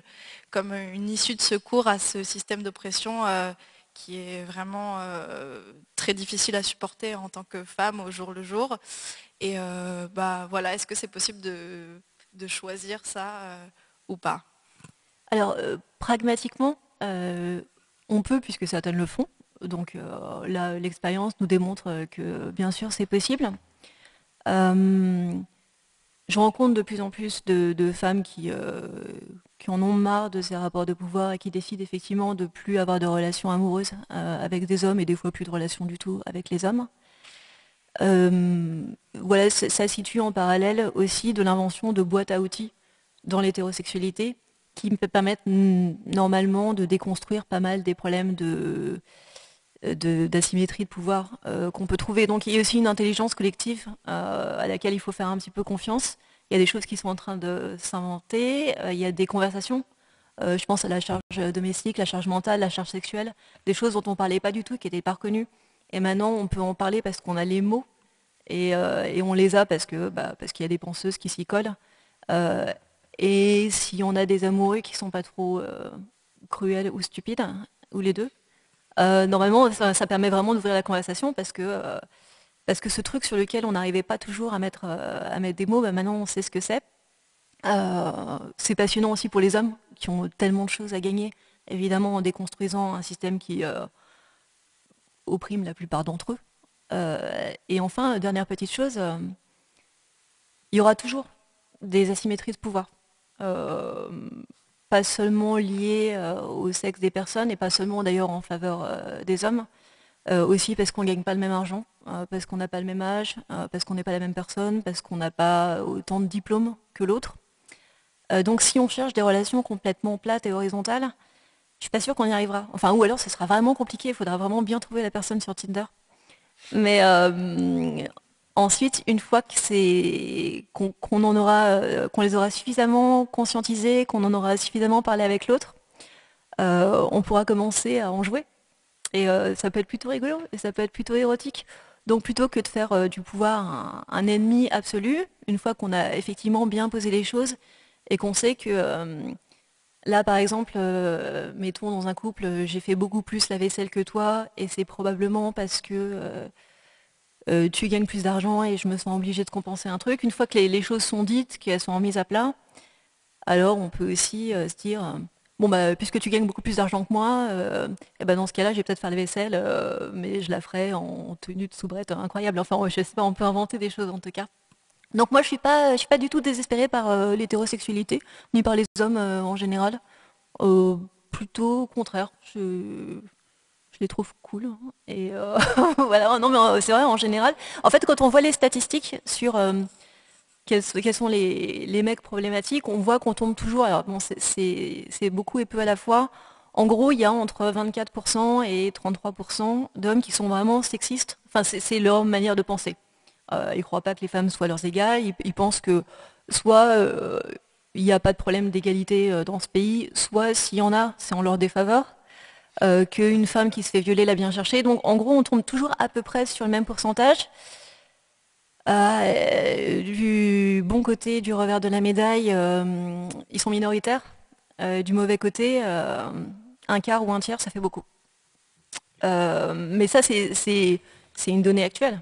C: comme une issue de secours à ce système d'oppression qui est vraiment euh, très difficile à supporter en tant que femme au jour le jour? Et euh, bah, voilà, est-ce que c'est possible de, choisir ça euh, ou pas?
B: Alors, pragmatiquement, on peut, puisque certains le font. Donc là, l'expérience nous démontre que bien sûr, c'est possible. je rencontre de plus en plus de femmes qui, qui en ont marre de ces rapports de pouvoir et qui décident effectivement de plus avoir de relations amoureuses euh, avec des hommes et des fois plus de relations du tout avec les hommes. Euh, voilà, ça situe en parallèle aussi de l'invention de boîtes à outils dans l'hétérosexualité qui me permettent normalement de déconstruire pas mal des problèmes de, d'asymétrie de, pouvoir euh, qu'on peut trouver. Donc il y a aussi une intelligence collective à laquelle il faut faire un petit peu confiance il y a des choses qui sont en train de s'inventer, euh, il y a des conversations. Euh, je pense à la charge domestique, la charge mentale, la charge sexuelle, des choses dont on ne parlait pas du tout, qui n'étaient pas reconnues. Et maintenant, on peut en parler parce qu'on a les mots et, euh, on les a bah, parce qu'il y a des penseuses qui s'y collent. et si on a des amoureux qui ne sont pas trop cruels ou stupides, ou les deux, normalement, ça, permet vraiment d'ouvrir la conversation parce que parce que ce truc sur lequel on n'arrivait pas toujours à mettre, euh, à mettre des mots, bah, maintenant on sait ce que c'est. Euh, c'est passionnant aussi pour les hommes qui ont tellement de choses à gagner, évidemment en déconstruisant un système qui euh, opprime la plupart d'entre eux. et enfin, dernière petite chose, il y aura toujours des asymétries de pouvoir. pas seulement liées au sexe des personnes et pas seulement d'ailleurs en faveur des hommes, aussi parce qu'on ne gagne pas le même argent, euh, parce qu'on n'a pas le même âge, euh, parce qu'on n'est pas la même personne, parce qu'on n'a pas autant de diplômes que l'autre. Euh, donc si on cherche des relations complètement plates et horizontales, suis pas sûre qu'on y arrivera. Enfin, ou alors ce sera vraiment compliqué, il faudra vraiment bien trouver la personne sur Tinder. Mais ensuite, une fois qu'on en aura, qu'on les aura suffisamment conscientisés, qu'on en aura suffisamment parlé avec l'autre, on pourra commencer à en jouer. Et ça peut être plutôt rigolo, et ça peut être plutôt érotique. Donc plutôt que de faire euh, du pouvoir un, ennemi absolu, une fois qu'on a effectivement bien posé les choses et qu'on sait que euh, là par exemple, euh, mettons dans un couple, j'ai fait beaucoup plus la vaisselle que toi et c'est probablement parce que tu gagnes plus d'argent et je me sens obligée de compenser un truc. Une fois que les, choses sont dites, qu'elles sont mises à plat, alors on peut aussi se dire bon bah puisque tu gagnes beaucoup plus d'argent que moi, euh, eh ben dans ce cas-là, je vais peut-être faire la vaisselle, euh, mais je la ferai en tenue de soubrette incroyable. Enfin, je sais pas, on peut inventer des choses en tout cas. Donc moi, je suis pas, suis pas du tout désespérée par euh, l'hétérosexualité, ni par les hommes en général. plutôt au contraire, je, les trouve cool. Hein. Et (laughs) voilà, non mais c'est vrai en général. En fait, quand on voit les statistiques sur quels, sont les, mecs problématiques, on voit qu'on tombe toujours, bon, c'est beaucoup et peu à la fois. En gros, il y a entre 24% et 33% d'hommes qui sont vraiment sexistes. Enfin, c'est leur manière de penser. Euh, ils ne croient pas que les femmes soient leurs égales. Ils, pensent que soit euh, il n'y a pas de problème d'égalité euh, dans ce pays, soit s'il y en a, c'est en leur défaveur. qu'une femme qui se fait violer l'a bien cherché. Donc en gros, on tombe toujours à peu près sur le même pourcentage. Du bon côté, du revers de la médaille, ils sont minoritaires. Du mauvais côté, un quart ou un tiers, ça fait beaucoup. mais ça, c'est une donnée actuelle.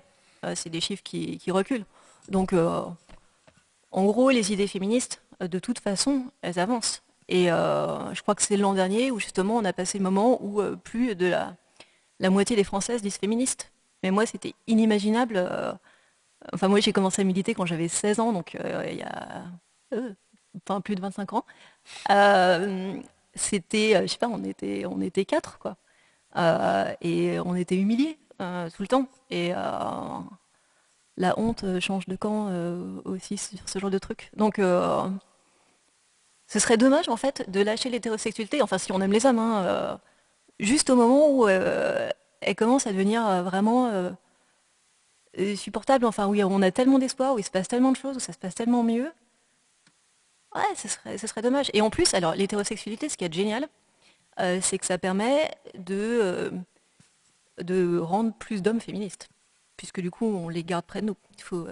B: C'est des chiffres qui, reculent. Donc, en gros, les idées féministes, de toute façon, elles avancent. Et je crois que c'est l'an dernier où justement on a passé le moment où plus de la, moitié des Françaises disent féministes. Mais moi, c'était inimaginable. Euh, enfin, moi, j'ai commencé à militer quand j'avais 16 ans, donc euh, il y a euh, plus de 25 ans. c'était, je sais pas, on était, on était quatre, quoi. et on était humiliés tout le temps. Et la honte change de camp aussi sur ce genre de truc. Donc, ce serait dommage, en fait, de lâcher l'hétérosexualité, enfin, si on aime les hommes, hein, juste au moment où euh, elle commence à devenir euh, vraiment euh, supportable, enfin où on a tellement d'espoir, où il se passe tellement de choses, où ça se passe tellement mieux. Ouais, ce serait, ce serait dommage. Et en plus, alors l'hétérosexualité, ce qui est génial, c'est que ça permet de, de rendre plus d'hommes féministes, puisque du coup, on les garde près de nous. Il faut,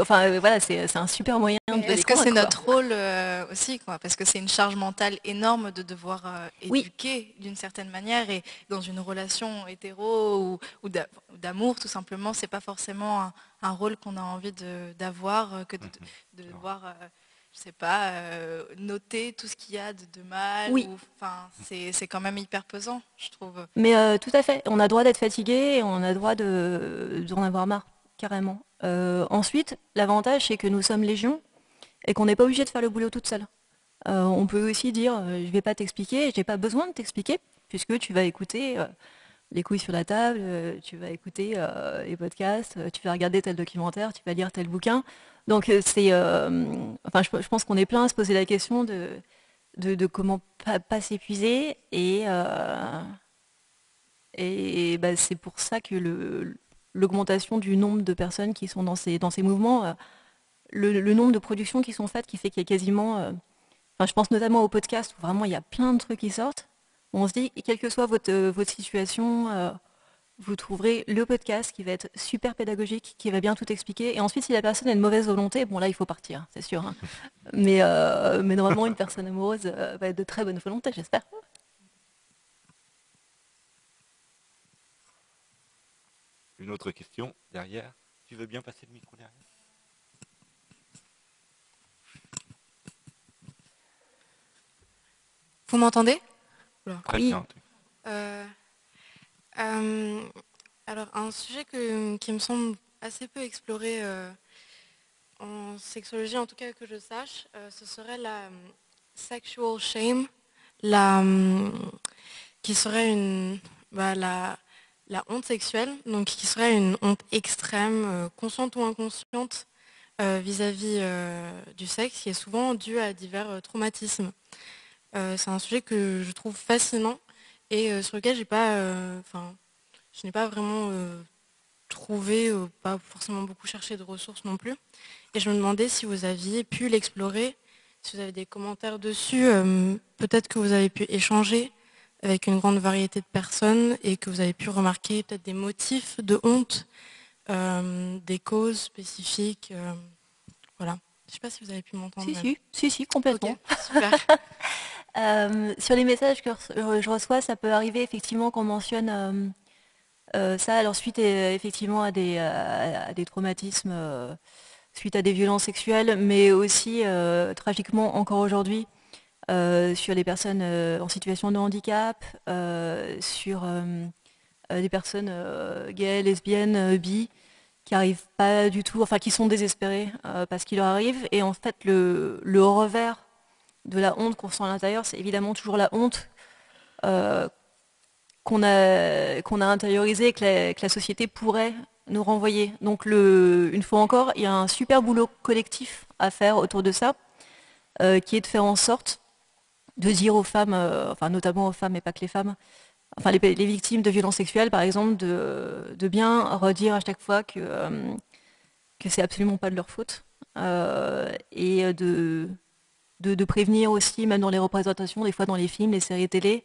B: Enfin, euh, voilà, c'est un super moyen de
C: Est-ce que c'est notre rôle euh, aussi, quoi Parce que c'est une charge mentale énorme de devoir euh, éduquer d'une certaine manière et dans une relation hétéro ou, d'amour, tout simplement, c'est pas forcément un, rôle qu'on a envie d'avoir que de, mhm. devoir je sais pas, noter tout ce qu'il y a de, mal.
B: Oui.
C: Enfin, c'est quand même hyper pesant, je trouve.
B: Mais tout à fait. On a droit d'être fatigué et on a droit d'en avoir marre, carrément. Euh, ensuite, l'avantage, c'est que nous sommes légion et qu'on n'est pas obligé de faire le boulot toute seule. Euh, on peut aussi dire, euh, je ne vais pas t'expliquer, je n'ai pas besoin de t'expliquer, puisque tu vas écouter les couilles sur la table, tu vas écouter les podcasts, tu vas regarder tel documentaire, tu vas lire tel bouquin. Donc c'est, enfin, je, pense qu'on est plein à se poser la question de, de, comment pas, pas s'épuiser et et bah, c'est pour ça que le, l'augmentation du nombre de personnes qui sont dans ces, dans ces mouvements, euh, le, nombre de productions qui sont faites qui fait qu'il y a quasiment... Euh, enfin, je pense notamment au podcast où vraiment il y a plein de trucs qui sortent. On se dit, quelle que soit votre, euh, votre situation, vous trouverez le podcast qui va être super pédagogique, qui va bien tout expliquer. Et ensuite, si la personne a une mauvaise volonté, bon là, il faut partir, c'est sûr. Hein. (laughs) Mais, mais normalement, une personne amoureuse va être de très bonne volonté, j'espère.
A: Une autre question derrière. Tu veux bien passer le micro derrière?
C: Vous m'entendez?
A: Bien.
C: Euh, euh, alors, un sujet qui me semble assez peu exploré euh, en sexologie, en tout cas que je sache, ce serait la sexual shame, la, qui serait une, bah, la, la honte sexuelle, donc qui serait une honte extrême, consciente ou inconsciente, vis-à-vis du sexe, qui est souvent due à divers traumatismes. C'est un sujet que je trouve fascinant et sur lequel j'ai pas, enfin, je n'ai pas vraiment trouvé, pas forcément beaucoup cherché de ressources non plus. Et je me demandais si vous aviez pu l'explorer, si vous avez des commentaires dessus, peut-être que vous avez pu échanger avec une grande variété de personnes et que vous avez pu remarquer peut-être des motifs de honte, euh, des causes spécifiques. Euh, voilà. Je ne sais pas si vous avez pu m'entendre.
B: Si, si, si, complètement.
C: super. (laughs)
B: Euh, sur les messages que je reçois, ça peut arriver effectivement qu'on mentionne ça, alors suite effectivement à des, traumatismes, suite à des violences sexuelles, mais aussi tragiquement encore aujourd'hui, euh, sur les personnes euh, en situation de handicap, euh, sur des personnes gays, lesbiennes, bi, qui arrivent pas du tout, enfin qui sont désespérées parce qu'il leur arrive. Et en fait, le, revers de la honte qu'on sent à l'intérieur, c'est évidemment toujours la honte qu'on a, a intériorisée et que la, société pourrait nous renvoyer. Donc une fois encore, il y a un super boulot collectif à faire autour de ça, qui est de faire en sorte de dire aux femmes, euh, enfin notamment aux femmes et pas que les femmes, enfin les, victimes de violences sexuelles par exemple, de, bien redire à chaque fois que, euh, que c'est absolument pas de leur faute. Euh, et de, de, prévenir aussi, même dans les représentations, des fois dans les films, les séries télé,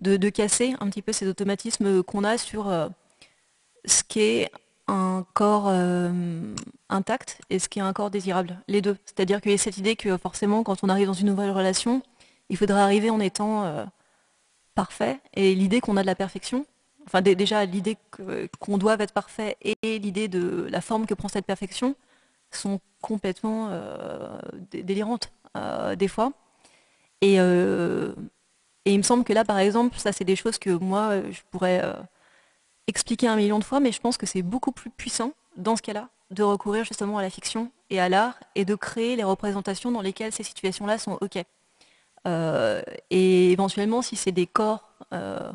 B: de, casser un petit peu ces automatismes qu'on a sur ce qui est un corps intact et ce qui est un corps désirable, les deux. C'est-à-dire qu'il y a cette idée que forcément, quand on arrive dans une nouvelle relation, il faudrait arriver en étant euh, parfait. Et l'idée qu'on a de la perfection, enfin déjà l'idée qu'on doit être parfait et l'idée de la forme que prend cette perfection sont complètement délirantes des fois. Et, et, il me semble que là, par exemple, ça c'est des choses que moi, je pourrais expliquer un million de fois, mais je pense que c'est beaucoup plus puissant dans ce cas-là de recourir justement à la fiction et à l'art et de créer les représentations dans lesquelles ces situations-là sont OK. Euh, et éventuellement, si c'est des corps euh,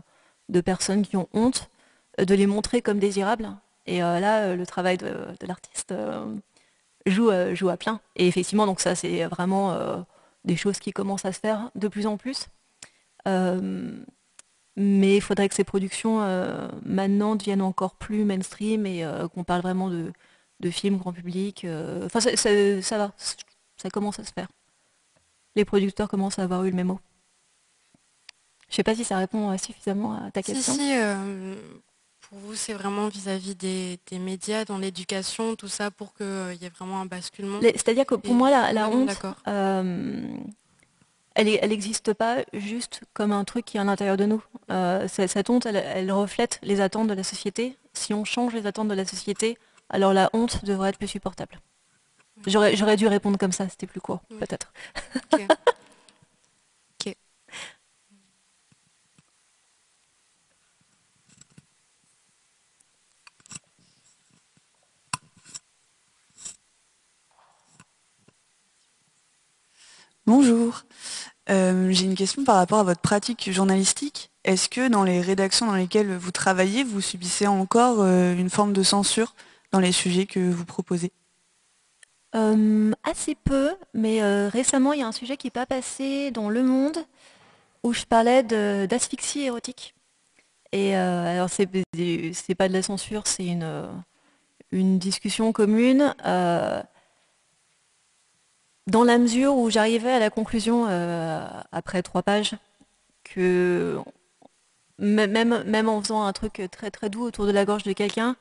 B: de personnes qui ont honte, de les montrer comme désirables. Et euh, là, le travail de, l'artiste joue, joue à plein. Et effectivement, donc ça, c'est vraiment des choses qui commencent à se faire de plus en plus. mais il faudrait que ces productions maintenant deviennent encore plus mainstream et qu'on parle vraiment de, de films grand public. Euh, enfin, ça, va, ça commence à se faire. Les producteurs commencent à avoir eu le mémo. Je sais pas si ça répond euh, suffisamment à ta question.
C: Si, euh, pour vous, c'est vraiment vis-à-vis des, médias, dans l'éducation, tout ça, pour qu'il y ait vraiment un basculement.
B: C'est-à-dire que pour moi, la, honte, elle n'existe pas juste comme un truc qui est à l'intérieur de nous. cette honte, elle, reflète les attentes de la société. Si on change les attentes de la société, alors la honte devrait être plus supportable. J'aurais dû répondre comme ça, c'était plus court, peut-être. (laughs)
D: Bonjour. Euh, j'ai une question par rapport à votre pratique journalistique. Est-ce que dans les rédactions dans lesquelles vous travaillez, vous subissez encore euh, une forme de censure dans les sujets que vous proposez?
B: Euh, Assez peu, mais récemment, il y a un sujet qui n'est pas passé dans Le Monde où je parlais d'asphyxie érotique. Et alors, c'est pas de la censure, c'est une discussion commune. Dans la mesure où j'arrivais à la conclusion, après trois pages, que même, même en faisant un truc très très doux autour de la gorge de quelqu'un,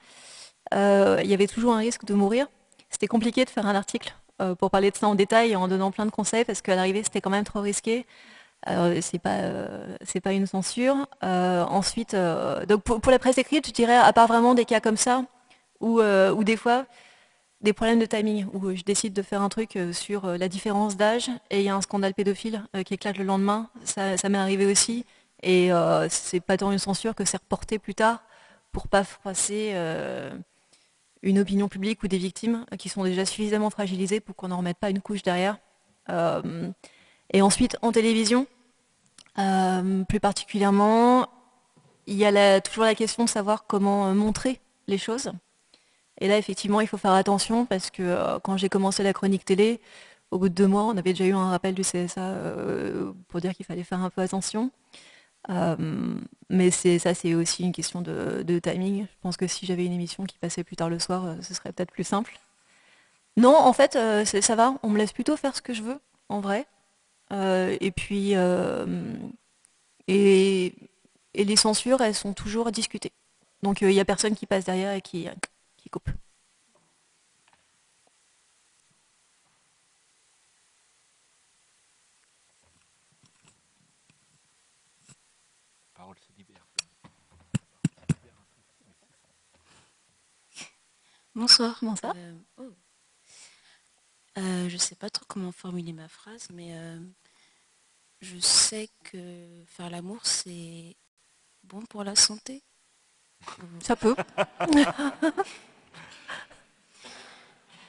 B: euh, il y avait toujours un risque de mourir. C'était compliqué de faire un article euh, pour parler de ça en détail en donnant plein de conseils parce qu'à l'arrivée c'était quand même trop risqué. c'est pas euh, pas une censure. ensuite, donc pour, la presse écrite, je dirais à part vraiment des cas comme ça où, ou des fois des problèmes de timing où je décide de faire un truc sur la différence d'âge et il y a un scandale pédophile qui éclate le lendemain. Ça, m'est arrivé aussi et c'est pas tant une censure que c'est reporté plus tard pour pas froisser une opinion publique ou des victimes qui sont déjà suffisamment fragilisées pour qu'on n'en remette pas une couche derrière. Euh, et ensuite, en télévision, euh, plus particulièrement, il y a toujours la question de savoir comment montrer les choses. Et là, effectivement, il faut faire attention parce que euh, quand j'ai commencé la chronique télé, au bout de deux mois, on avait déjà eu un rappel du CSA pour dire qu'il fallait faire un peu attention. Euh, mais ça, c'est aussi une question de, timing. Je pense que si j'avais une émission qui passait plus tard le soir, euh, ce serait peut-être plus simple. Non, en fait, euh, ça va. On me laisse plutôt faire ce que je veux, en vrai. et puis, et, les censures, elles sont toujours discutées. Donc, il n'y a personne qui passe derrière et qui, qui coupe.
E: Bonsoir.
B: Bonsoir.
E: Euh, oh. euh, je ne sais pas trop comment formuler ma phrase, mais euh, je sais que faire l'amour, c'est bon pour la santé.
B: Ça peut. (laughs)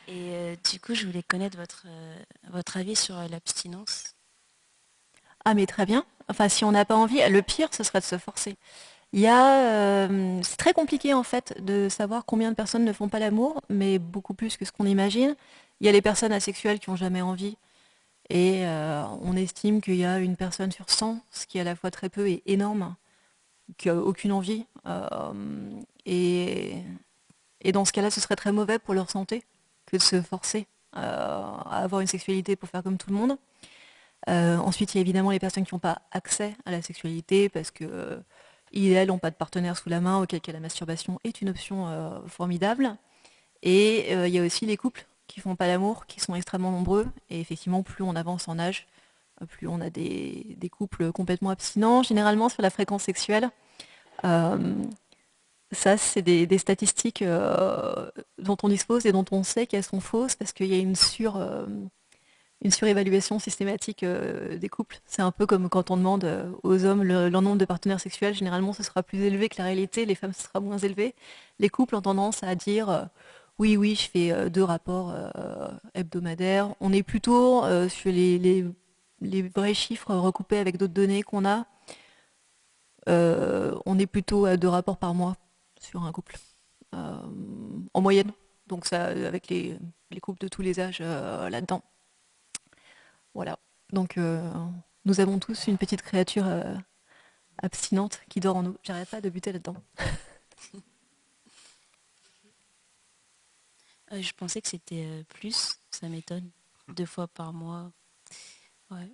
E: Et du coup, je voulais connaître votre, votre avis sur l'abstinence.
B: Ah mais très bien. Enfin, si on n'a pas envie, le pire, ce serait de se forcer. Il euh, c'est très compliqué en fait de savoir combien de personnes ne font pas l'amour, mais beaucoup plus que ce qu'on imagine. Il y a les personnes asexuelles qui n'ont jamais envie, et euh, on estime qu'il y a une personne sur 100, ce qui est à la fois très peu et énorme, qui n'a aucune envie. Euh, et, dans ce cas-là, ce serait très mauvais pour leur santé que de se forcer à avoir une sexualité pour faire comme tout le monde. ensuite, il y a évidemment les personnes qui n'ont pas accès à la sexualité parce que ils et elles n'ont pas de partenaire sous la main, auquel cas la masturbation est une option euh, formidable. Et euh, il y a aussi les couples qui font pas l'amour, qui sont extrêmement nombreux. Et effectivement, plus on avance en âge, euh, plus on a des, couples complètement abstinents, généralement sur la fréquence sexuelle. Ça, c'est des, statistiques dont on dispose et dont on sait qu'elles sont fausses parce qu'il y a une une surévaluation systématique des couples. C'est un peu comme quand on demande aux hommes leur nombre de partenaires sexuels, généralement ce sera plus élevé que la réalité, les femmes ce sera moins élevé. Les couples ont tendance à dire oui, oui, je fais deux rapports hebdomadaires. On est plutôt sur les, vrais chiffres recoupés avec d'autres données qu'on a. on est plutôt à deux rapports par mois sur un couple, en moyenne. Donc ça, avec les, les couples de tous les âges là-dedans. Voilà. Donc euh, nous avons tous une petite créature euh, abstinente qui dort en nous. J'arrête pas de buter là-dedans. (laughs)
E: Euh, je pensais que c'était plus, ça m'étonne. Deux fois par mois. Ouais.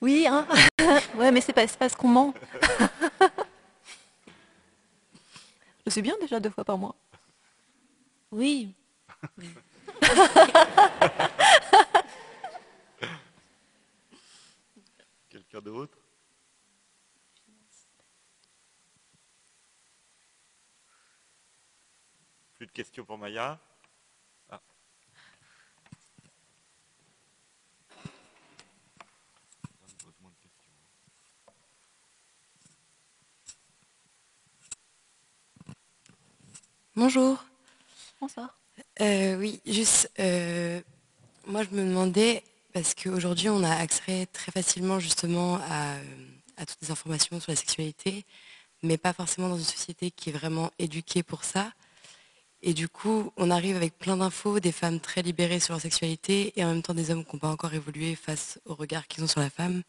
B: Oui, hein (laughs) Ouais, mais c'est pas, pas ce qu'on ment. (laughs) je sais bien déjà deux fois par mois.
E: Oui. oui. (laughs)
A: Quelqu'un d'autre? Plus de questions pour Maya?
F: Bonjour.
B: Bonsoir.
F: Euh, oui, juste, euh, moi je me demandais, parce qu'aujourd'hui, on a accès très facilement justement à, toutes les informations sur la sexualité, mais pas forcément dans une société qui est vraiment éduquée pour ça. Et du coup, on arrive avec plein d'infos, des femmes très libérées sur leur sexualité, et en même temps des hommes qui n'ont pas encore évolué face au regard qu'ils ont sur la femme.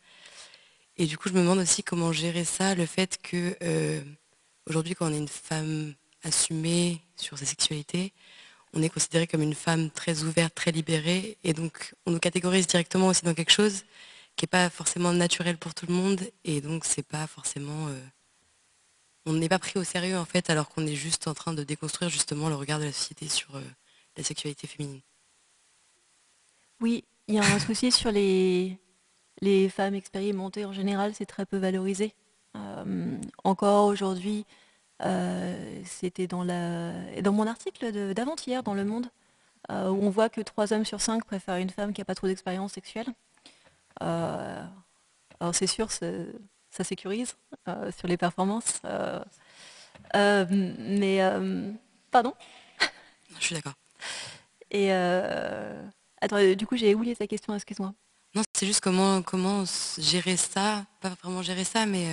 F: Et du coup, je me demande aussi comment gérer ça, le fait que euh, aujourd'hui, quand on est une femme assumée sur sa sexualité, on est considéré comme une femme très ouverte, très libérée, et donc on nous catégorise directement aussi dans quelque chose qui n'est pas forcément naturel pour tout le monde, et donc c'est pas forcément... Euh, on n'est pas pris au sérieux en fait, alors qu'on est juste en train de déconstruire justement le regard de la société sur euh, la sexualité féminine.
B: Oui, il y a un souci sur les, femmes expérimentées en général, c'est très peu valorisé. Euh, encore aujourd'hui, euh, c'était dans, dans mon article d'avant-hier dans Le Monde, euh, où on voit que 3 hommes sur 5 préfèrent une femme qui n'a pas trop d'expérience sexuelle. Euh, alors c'est sûr, ça sécurise sur les performances. mais pardon
F: Je suis d'accord.
B: Et attends, du coup j'ai oublié ta question, excuse-moi.
F: Non, c'est juste comment, comment gérer ça, pas vraiment gérer ça, mais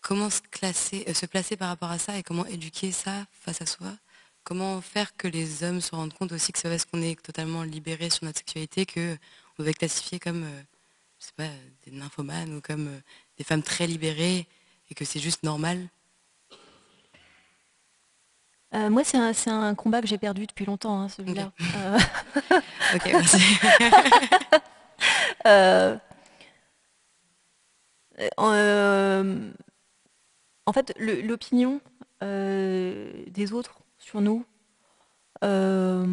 F: comment se, classer, euh, se placer par rapport à ça et comment éduquer ça face à soi? Comment faire que les hommes se rendent compte aussi que c'est parce qu'on est totalement libéré sur notre sexualité qu'on va être classifié comme euh, je sais pas, des nymphomanes ou comme euh, des femmes très libérées et que c'est juste normal?
B: Moi, c'est un, un, combat que j'ai perdu depuis longtemps, hein, celui-là.
F: ok, (laughs) merci. (laughs)
B: en fait, l'opinion euh, des autres sur nous euh,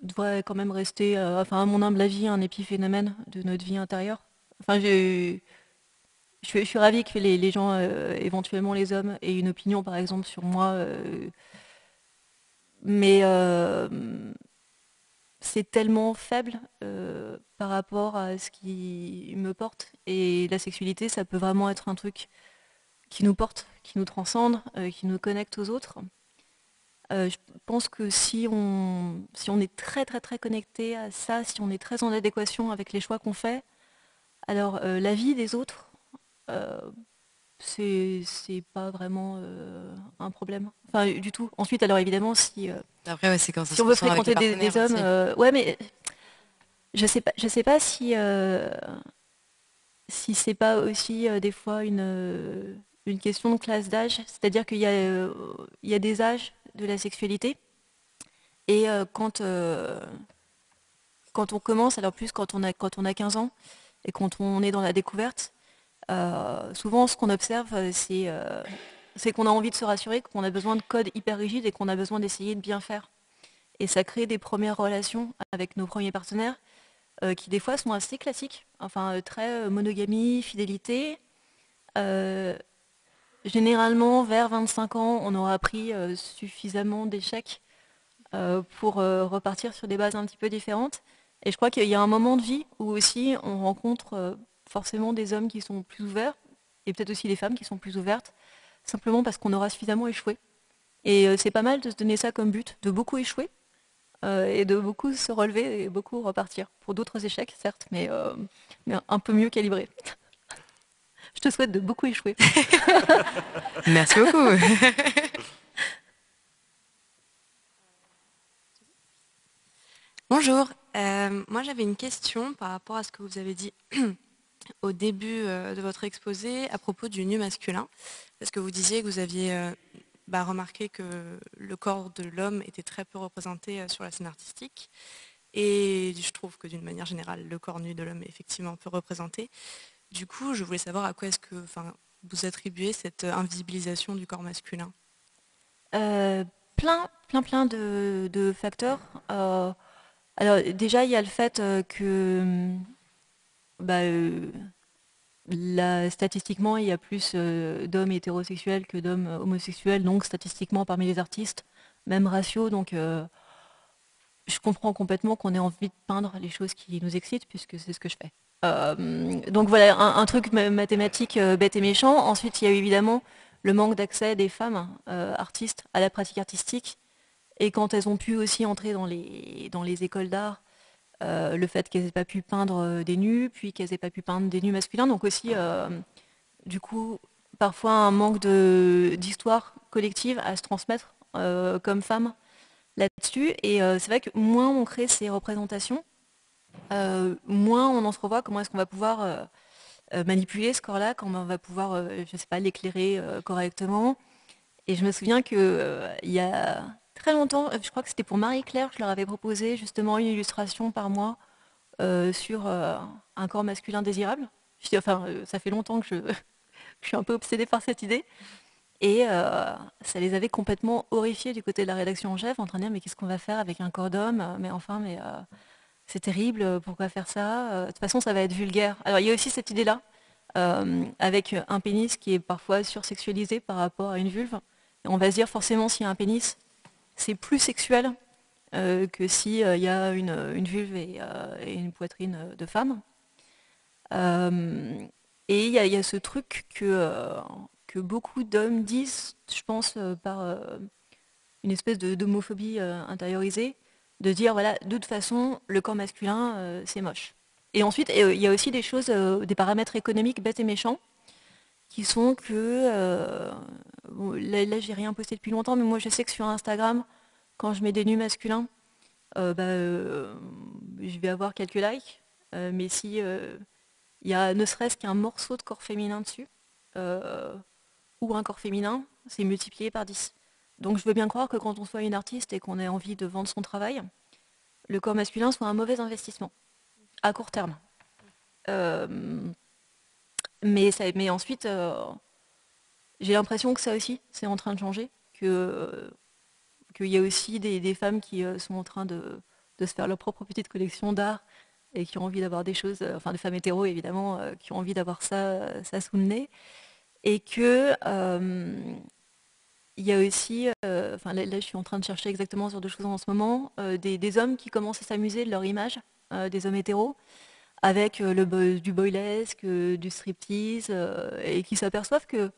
B: devrait quand même rester, euh, enfin, à mon humble avis, un épiphénomène de notre vie intérieure. Enfin, je, suis ravie que les, gens, éventuellement les hommes, aient une opinion, par exemple, sur moi. mais c'est tellement faible par rapport à ce qui me porte. Et la sexualité, ça peut vraiment être un truc qui nous porte, qui nous transcende, euh, qui nous connecte aux autres. Euh, je pense que si on, si on est très très très connecté à ça, si on est très en adéquation avec les choix qu'on fait, alors euh, la vie des autres, c'est pas vraiment un problème. Enfin, du tout. Ensuite, alors évidemment, si,
F: Après, si
B: on veut fréquenter des, hommes, ouais, mais je sais pas, je sais pas si si c'est pas aussi des fois une une question de classe d'âge, c'est-à-dire qu'il y, euh, y, a des âges de la sexualité. Et euh, quand, euh, quand on commence, alors plus quand on, a, quand on a 15 ans et quand on est dans la découverte, souvent ce qu'on observe, c'est c'est qu'on a envie de se rassurer, qu'on a besoin de codes hyper rigides et qu'on a besoin d'essayer de bien faire. Et ça crée des premières relations avec nos premiers partenaires qui des fois sont assez classiques, enfin très monogamie, fidélité généralement, vers 25 ans, on aura appris suffisamment d'échecs pour repartir sur des bases un petit peu différentes. Et je crois qu'il y a un moment de vie où aussi on rencontre forcément des hommes qui sont plus ouverts, et peut-être aussi des femmes qui sont plus ouvertes, simplement parce qu'on aura suffisamment échoué. Et c'est pas mal de se donner ça comme but, de beaucoup échouer, et de beaucoup se relever et beaucoup repartir. Pour d'autres échecs, certes, mais, un peu mieux calibré. Je te souhaite de beaucoup échouer. (laughs)
F: Merci beaucoup. (laughs) Bonjour, euh, moi j'avais une question par rapport à ce que vous avez dit (clears throat) au début euh, de votre exposé à propos du nu masculin. Parce que vous disiez que vous aviez euh, bah, remarqué que le corps de l'homme était très peu représenté sur la scène artistique. Et je trouve que d'une manière générale, le corps nu de l'homme est effectivement peu représenté. Du coup, je voulais savoir à quoi est-ce que vous attribuez cette invisibilisation du corps masculin?
B: Euh, Plein, plein, plein de, facteurs. Euh, alors déjà, il y a le fait euh, que bah, statistiquement, il y a plus d'hommes hétérosexuels que d'hommes homosexuels, donc statistiquement parmi les artistes, même ratio. Donc je comprends complètement qu'on ait envie de peindre les choses qui nous excitent, puisque c'est ce que je fais. Euh, donc voilà, un, truc mathématique euh, bête et méchant. Ensuite, il y a eu évidemment le manque d'accès des femmes euh, artistes à la pratique artistique. Et quand elles ont pu aussi entrer dans les, écoles d'art, le fait qu'elles n'aient pas pu peindre des nus, puis qu'elles n'aient pas pu peindre des nus masculins. Donc aussi, du coup, parfois un manque d'histoire collective à se transmettre comme femme là-dessus. Et c'est vrai que moins on crée ces représentations, moins on entrevoit comment est-ce qu'on va pouvoir euh, euh, manipuler ce corps-là, comment on va pouvoir, je sais pas, l'éclairer correctement. Et je me souviens qu'il y a très longtemps, je crois que c'était pour Marie-Claire, je leur avais proposé justement une illustration par mois sur un corps masculin désirable. enfin, ça fait longtemps que je, (laughs) je, suis un peu obsédée par cette idée. Et ça les avait complètement horrifiés du côté de la rédaction en chef, en train de dire mais qu'est-ce qu'on va faire avec un corps d'homme? Mais enfin, mais c'est terrible, euh, pourquoi faire ça euh, De toute façon, ça va être vulgaire. Alors, il y a aussi cette idée-là, euh, avec un pénis qui est parfois sursexualisé par rapport à une vulve. on va se dire forcément, s'il y a un pénis, c'est plus sexuel que s'il y a une, vulve et, une poitrine de femme. et il y, a ce truc que, que beaucoup d'hommes disent, je pense, par une espèce d'homophobie intériorisée, de dire, voilà, de toute façon, le corps masculin, euh, c'est moche. Et ensuite, euh, il y a aussi des choses, euh, des paramètres économiques bêtes et méchants, qui sont que, là, là j'ai rien posté depuis longtemps, mais moi je sais que sur Instagram, quand je mets des nus masculins, bah, je vais avoir quelques likes, mais si il y a ne serait-ce qu'un morceau de corps féminin dessus, ou un corps féminin, c'est multiplié par 10. Donc je veux bien croire que quand on soit une artiste et qu'on ait envie de vendre son travail, le corps masculin soit un mauvais investissement, à court terme. Euh, mais, ensuite, euh, j'ai l'impression que ça aussi, c'est en train de changer, qu'il y a aussi des, femmes qui euh, sont en train de, se faire leur propre petite collection d'art et qui ont envie d'avoir des choses, enfin des femmes hétéros évidemment, qui ont envie d'avoir ça, ça sous le nez. Et que il y a aussi, euh, enfin là, je suis en train de chercher exactement sur deux choses en ce moment, euh, des, hommes qui commencent à s'amuser de leur image, euh, des hommes hétéros, avec le, du boylesque, du striptease, et qui s'aperçoivent que,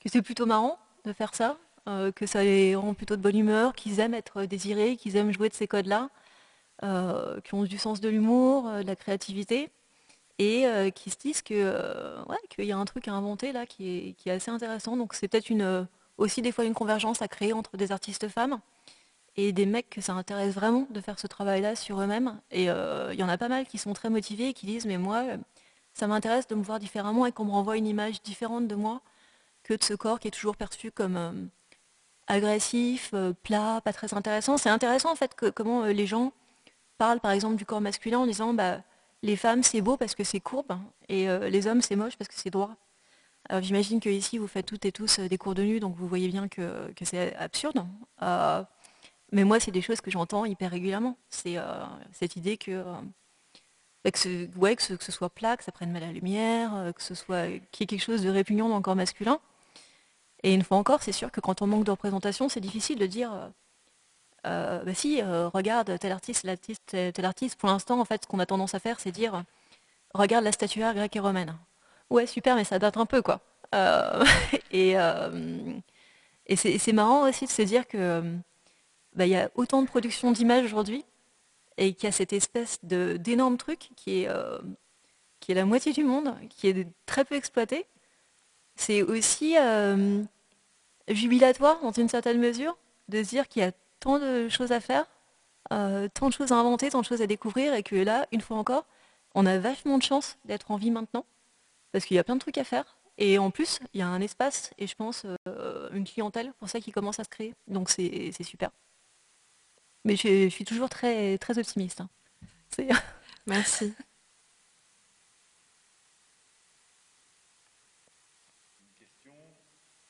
B: que c'est plutôt marrant de faire ça, que ça les rend plutôt de bonne humeur, qu'ils aiment être désirés, qu'ils aiment jouer de ces codes-là, qui ont du sens de l'humour, de la créativité, et qui se disent ouais, qu'il y a un truc à inventer là qui est, qui est assez intéressant. Donc c'est peut-être une aussi des fois une convergence à créer entre des artistes femmes et des mecs que ça intéresse vraiment de faire ce travail-là sur eux-mêmes. Et euh, il y en a pas mal qui sont très motivés et qui disent mais moi, ça m'intéresse de me voir différemment et qu'on me renvoie une image différente de moi que de ce corps qui est toujours perçu comme euh, agressif, euh, plat, pas très intéressant. C'est intéressant en fait que, comment les gens parlent par exemple du corps masculin en disant bah, les femmes c'est beau parce que c'est courbe et les hommes c'est moche parce que c'est droit. J'imagine que ici vous faites toutes et tous euh, des cours de nu, donc vous voyez bien que, c'est absurde. Euh, mais moi, c'est des choses que j'entends hyper régulièrement. C'est euh, cette idée que, que, ce, que, ce, soit plat, que ça prenne mal à la lumière, que ce soit qu'il y ait quelque chose de répugnant dans le corps masculin. Et une fois encore, c'est sûr que quand on manque de représentation, c'est difficile de dire bah si, regarde tel artiste, tel artiste. Pour l'instant, en fait, ce qu'on a tendance à faire, c'est dire regarde la statuaire grecque et romaine. Ouais, super, mais ça date un peu, quoi. (laughs) et, et c'est marrant aussi de se dire que bah, il y a autant de production d'images aujourd'hui et qu'il y a cette espèce d'énorme truc qui est, euh, qui est la moitié du monde, qui est très peu exploité. C'est aussi euh, jubilatoire dans une certaine mesure de se dire qu'il y a tant de choses à faire, euh, tant de choses à inventer, tant de choses à découvrir et que là, une fois encore, on a vachement de chance d'être en vie maintenant parce qu'il y a plein de trucs à faire. Et en plus, il y a un espace et je pense une clientèle pour ça qui commence à se créer. Donc c'est super. Mais je, suis toujours très, très optimiste. Hein. (laughs)
C: Merci.
A: Une question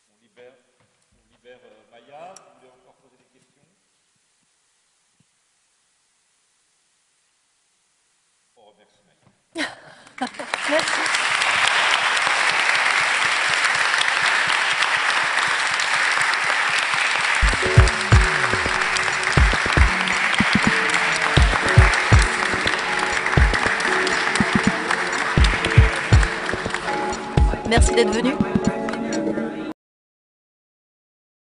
A: On libère, on libère euh, Maya. Vous voulez encore poser des questions? On remercie Maya. (laughs)
B: Merci d'être venu.